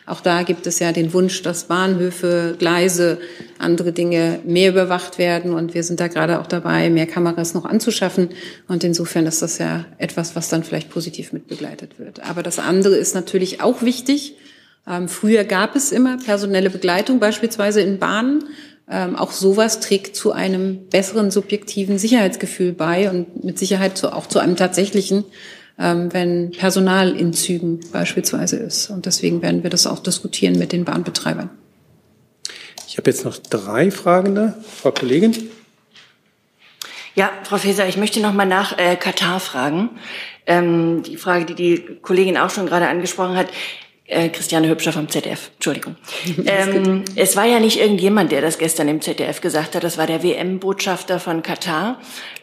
Auch da gibt es ja den Wunsch, dass Bahnhöfe, Gleise, andere Dinge mehr überwacht werden. Und wir sind da gerade auch dabei, mehr Kameras noch anzuschaffen. Und insofern ist das ja etwas, was dann vielleicht positiv mitbegleitet wird. Aber das andere ist natürlich auch wichtig. Ähm, früher gab es immer personelle Begleitung, beispielsweise in Bahnen. Ähm, auch sowas trägt zu einem besseren subjektiven Sicherheitsgefühl bei und mit Sicherheit zu, auch zu einem tatsächlichen ähm, wenn Personal in Zügen beispielsweise ist. Und deswegen werden wir das auch diskutieren mit den Bahnbetreibern. Ich habe jetzt noch drei Fragende. Frau Kollegin. Ja, Frau Faeser, ich möchte noch mal nach äh, Katar fragen. Ähm, die Frage, die die Kollegin auch schon gerade angesprochen hat. Äh, Christiane Hübscher vom ZDF, Entschuldigung. *laughs* Ähm, es war ja nicht irgendjemand, der das gestern im ZDF gesagt hat, das war der WM-Botschafter von Katar,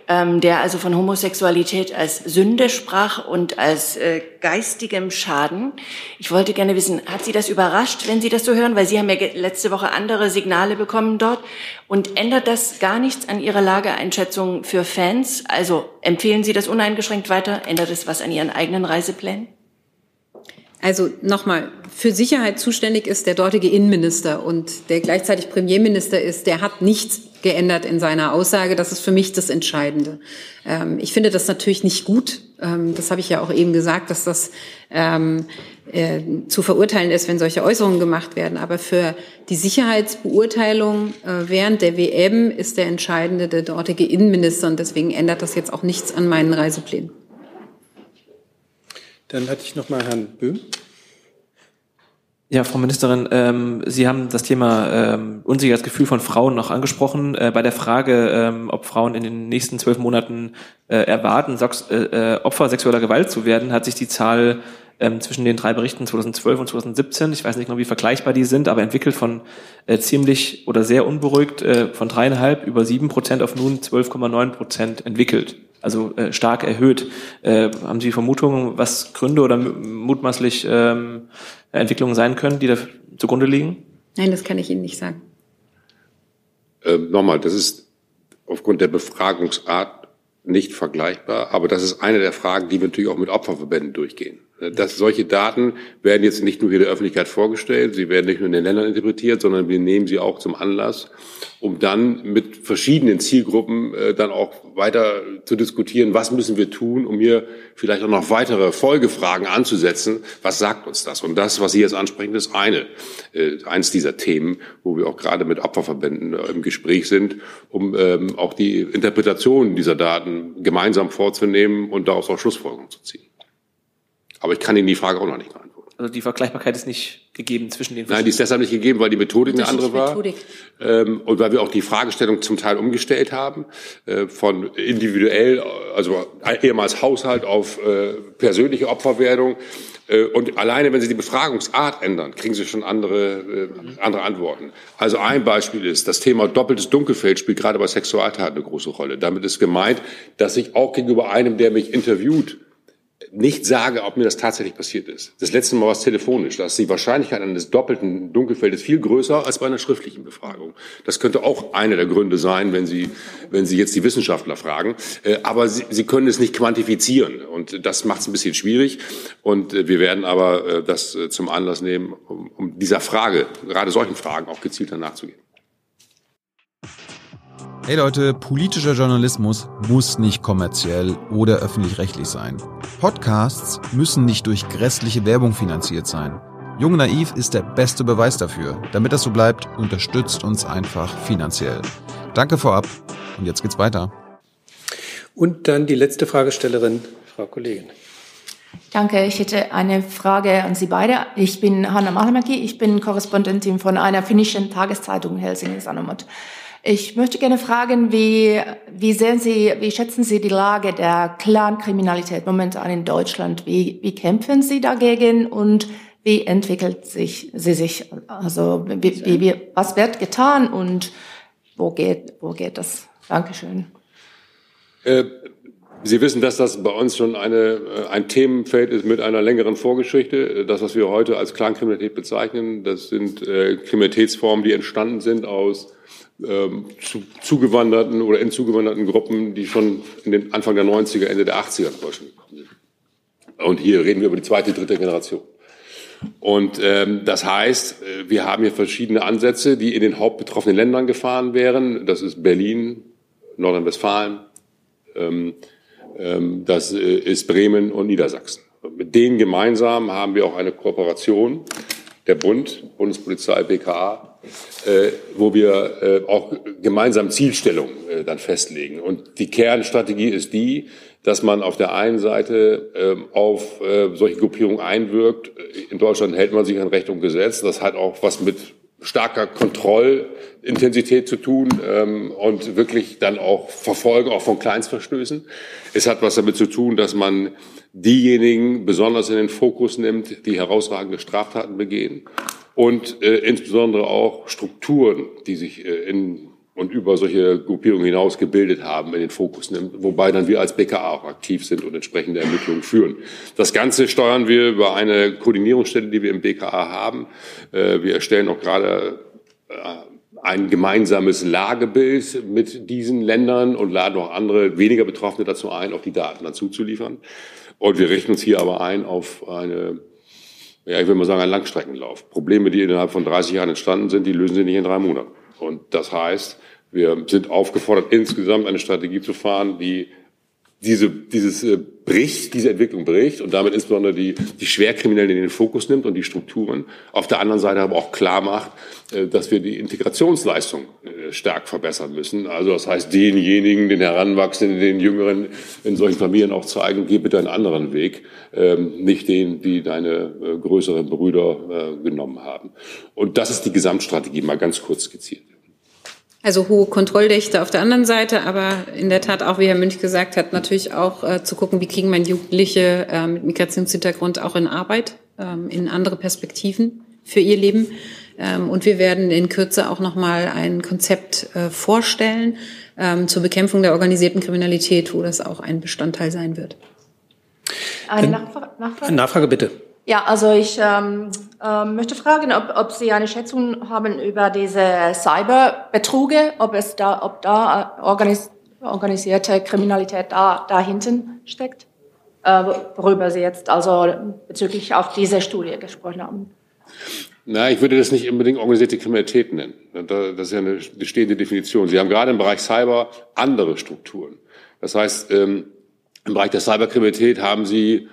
ähm, der also von Homosexualität als Sünde sprach und als äh, geistigem Schaden. Ich wollte gerne wissen, hat Sie das überrascht, wenn Sie das so hören? Weil Sie haben ja letzte Woche andere Signale bekommen dort. Und ändert das gar nichts an Ihrer Lageeinschätzung für Fans? Also empfehlen Sie das uneingeschränkt weiter? Ändert es was an Ihren eigenen Reiseplänen? Also nochmal, für Sicherheit zuständig ist der dortige Innenminister und der gleichzeitig Premierminister ist, der hat nichts geändert in seiner Aussage. Das ist für mich das Entscheidende. Ähm, ich finde das natürlich nicht gut. Ähm, das habe ich ja auch eben gesagt, dass das ähm, äh, zu verurteilen ist, wenn solche Äußerungen gemacht werden. Aber für die Sicherheitsbeurteilung äh, während der WM ist der entscheidende der dortige Innenminister und deswegen ändert das jetzt auch nichts an meinen Reiseplänen. Dann hatte ich noch mal Herrn Böhm. Ja, Frau Ministerin, ähm, Sie haben das Thema ähm, unsicheres Gefühl von Frauen noch angesprochen. Äh, bei der Frage, ähm, ob Frauen in den nächsten zwölf Monaten äh, erwarten, Sox äh, Opfer sexueller Gewalt zu werden, hat sich die Zahl ähm, zwischen den drei Berichten 2012 und 2017, ich weiß nicht genau, wie vergleichbar die sind, aber entwickelt von äh, ziemlich oder sehr unberuhigt äh, von dreieinhalb über sieben Prozent auf nun 12,9 Prozent entwickelt also äh, stark erhöht. Äh, haben Sie Vermutungen, was Gründe oder mutmaßlich ähm, Entwicklungen sein können, die da zugrunde liegen? Nein, das kann ich Ihnen nicht sagen. Ähm, nochmal, das ist aufgrund der Befragungsart nicht vergleichbar, aber das ist eine der Fragen, die wir natürlich auch mit Opferverbänden durchgehen. Dass solche Daten werden jetzt nicht nur hier der Öffentlichkeit vorgestellt, sie werden nicht nur in den Ländern interpretiert, sondern wir nehmen sie auch zum Anlass, um dann mit verschiedenen Zielgruppen äh, dann auch weiter zu diskutieren, was müssen wir tun, um hier vielleicht auch noch weitere Folgefragen anzusetzen. Was sagt uns das? Und das, was Sie jetzt ansprechen, ist eine, äh, eins dieser Themen, wo wir auch gerade mit Opferverbänden äh, im Gespräch sind, um ähm, auch die Interpretation dieser Daten gemeinsam vorzunehmen und daraus auch Schlussfolgerungen zu ziehen. Aber ich kann Ihnen die Frage auch noch nicht beantworten. Also die Vergleichbarkeit ist nicht gegeben zwischen den Nein, die ist deshalb nicht gegeben, weil die Methodik eine andere war. Ähm, und weil wir auch die Fragestellung zum Teil umgestellt haben, äh, von individuell, also ehemals Haushalt auf äh, persönliche Opferwerdung. Äh, und alleine, wenn Sie die Befragungsart ändern, kriegen Sie schon andere, äh, andere Antworten. Also ein Beispiel ist, das Thema doppeltes Dunkelfeld spielt gerade bei Sexualtaten eine große Rolle. Damit ist gemeint, dass ich auch gegenüber einem, der mich interviewt, nicht sage, ob mir das tatsächlich passiert ist. Das letzte Mal war es telefonisch. Da ist die Wahrscheinlichkeit eines doppelten Dunkelfeldes viel größer als bei einer schriftlichen Befragung. Das könnte auch einer der Gründe sein, wenn Sie, wenn Sie jetzt die Wissenschaftler fragen. Äh, aber Sie, Sie können es nicht quantifizieren. Und das macht es ein bisschen schwierig. Und äh, wir werden aber äh, das zum Anlass nehmen, um, um dieser Frage, gerade solchen Fragen, auch gezielter nachzugehen. Hey Leute, politischer Journalismus muss nicht kommerziell oder öffentlich-rechtlich sein. Podcasts müssen nicht durch grässliche Werbung finanziert sein. Jung Naiv ist der beste Beweis dafür. Damit das so bleibt, unterstützt uns einfach finanziell. Danke vorab und jetzt geht's weiter. Und dann die letzte Fragestellerin, Frau Kollegin. Danke, ich hätte eine Frage an Sie beide. Ich bin Hanna Mahlemäki, ich bin Korrespondentin von einer finnischen Tageszeitung Helsingin Sanomat. Ich möchte gerne fragen, wie, wie sehen Sie, wie schätzen Sie die Lage der Clankriminalität momentan in Deutschland? Wie, wie kämpfen Sie dagegen und wie entwickelt sich sie sich? Also, wie, wie, wie, was wird getan und wo geht, wo geht das? Dankeschön. Äh, Sie wissen, dass das bei uns schon eine, äh, ein Themenfeld ist mit einer längeren Vorgeschichte. Das, was wir heute als Clankriminalität bezeichnen, das sind äh, Kriminalitätsformen, die entstanden sind aus ähm, zu, zugewanderten oder in zugewanderten Gruppen, die schon in den Anfang der 90er, Ende der 80er in Deutschland gekommen sind. Und hier reden wir über die zweite, dritte Generation. Und ähm, das heißt, äh, wir haben hier verschiedene Ansätze, die in den hauptbetroffenen Ländern gefahren wären. Das ist Berlin, Nordrhein-Westfalen, ähm, ähm, das äh, ist Bremen und Niedersachsen. Mit denen gemeinsam haben wir auch eine Kooperation der Bund, Bundespolizei, BKA, wo wir äh, auch gemeinsam Zielstellungen äh, dann festlegen. Und die Kernstrategie ist die, dass man auf der einen Seite ähm, auf äh, solche Gruppierungen einwirkt. In Deutschland hält man sich an Recht und Gesetz. Das hat auch was mit starker Kontrollintensität zu tun ähm, und wirklich dann auch Verfolgen auch von Kleinstverstößen. Es hat was damit zu tun, dass man diejenigen besonders in den Fokus nimmt, die herausragende Straftaten begehen und äh, insbesondere auch Strukturen, die sich äh, in und über solche Gruppierungen hinaus gebildet haben, in den Fokus nimmt, wobei dann wir als BKA auch aktiv sind und entsprechende Ermittlungen führen. Das Ganze steuern wir über eine Koordinierungsstelle, die wir im BKA haben. Äh, wir erstellen auch gerade äh, ein gemeinsames Lagebild mit diesen Ländern und laden auch andere weniger Betroffene dazu ein, auch die Daten dazu zu liefern. Und wir richten uns hier aber ein auf eine, ja, ich will mal sagen, einen Langstreckenlauf. Probleme, die innerhalb von 30 Jahren entstanden sind, die lösen sie nicht in drei Monaten. Und das heißt, wir sind aufgefordert, insgesamt eine Strategie zu fahren, die diese, dieses äh, bricht, diese Entwicklung bricht und damit insbesondere die, die Schwerkriminellen in den Fokus nimmt und die Strukturen. Auf der anderen Seite aber auch klar macht, äh, dass wir die Integrationsleistung äh, stark verbessern müssen. Also das heißt, denjenigen, den Heranwachsenden, den Jüngeren in solchen Familien auch zeigen, geh bitte einen anderen Weg, ähm, nicht den, die deine äh, größeren Brüder äh, genommen haben. Und das ist die Gesamtstrategie, mal ganz kurz skizziert. Also hohe Kontrolldichte auf der anderen Seite, aber in der Tat auch, wie Herr Münch gesagt hat, natürlich auch äh, zu gucken, wie kriegen man Jugendliche äh, mit Migrationshintergrund auch in Arbeit, ähm, in andere Perspektiven für ihr Leben. Ähm, und wir werden in Kürze auch nochmal ein Konzept äh, vorstellen ähm, zur Bekämpfung der organisierten Kriminalität, wo das auch ein Bestandteil sein wird. Eine Nachfrage? Nachfrage bitte. Ja, also ich ähm, äh, möchte fragen, ob, ob Sie eine Schätzung haben über diese Cyberbetruge, ob es da, ob da äh, organis organisierte Kriminalität da, da hinten steckt, äh, worüber Sie jetzt also bezüglich auf diese Studie gesprochen haben. Na, ich würde das nicht unbedingt organisierte Kriminalität nennen. Das ist ja eine bestehende Definition. Sie haben gerade im Bereich Cyber andere Strukturen. Das heißt, ähm, im Bereich der Cyberkriminalität haben Sie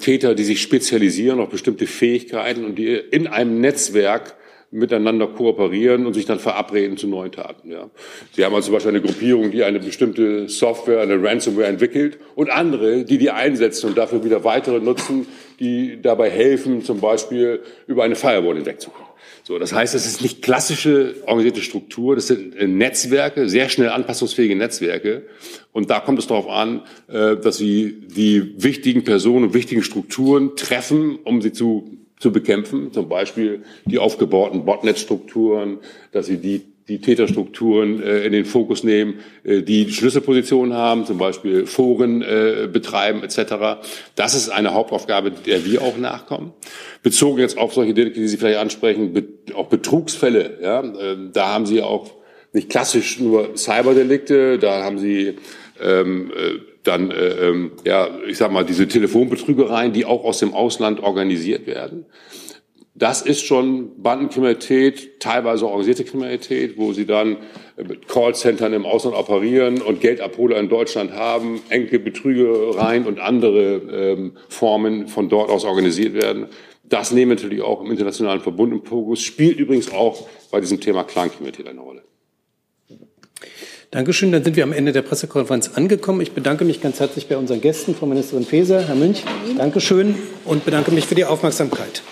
Täter, die sich spezialisieren auf bestimmte Fähigkeiten und die in einem Netzwerk miteinander kooperieren und sich dann verabreden zu neuen Taten. Ja. Sie haben also zum Beispiel eine Gruppierung, die eine bestimmte Software, eine Ransomware entwickelt und andere, die die einsetzen und dafür wieder weitere nutzen, die dabei helfen, zum Beispiel über eine Firewall hinwegzukommen. So, das heißt, es ist nicht klassische organisierte Struktur, das sind äh, Netzwerke, sehr schnell anpassungsfähige Netzwerke. Und da kommt es darauf an, äh, dass sie die wichtigen Personen und wichtigen Strukturen treffen, um sie zu zu bekämpfen, zum Beispiel die aufgebauten Botnet-Strukturen, dass sie die die Täterstrukturen äh, in den Fokus nehmen, äh, die Schlüsselpositionen haben, zum Beispiel Foren äh, betreiben etc. Das ist eine Hauptaufgabe, der wir auch nachkommen. Bezogen jetzt auf solche Delikte, die Sie vielleicht ansprechen, be auch Betrugsfälle. Ja, äh, da haben Sie auch nicht klassisch nur Cyberdelikte, da haben Sie ähm, äh, dann, äh, ähm, ja, ich sag mal, diese Telefonbetrügereien, die auch aus dem Ausland organisiert werden. Das ist schon Bandenkriminalität, teilweise organisierte Kriminalität, wo sie dann mit Callcentern im Ausland operieren und Geldabholer in Deutschland haben, enke Betrügereien und andere ähm, Formen von dort aus organisiert werden. Das nehmen natürlich auch im internationalen Verbund im Fokus, spielt übrigens auch bei diesem Thema Clankriminalität eine Rolle. Dankeschön. Dann sind wir am Ende der Pressekonferenz angekommen. Ich bedanke mich ganz herzlich bei unseren Gästen, Frau Ministerin Faeser, Herr Münch. Dankeschön und bedanke mich für die Aufmerksamkeit.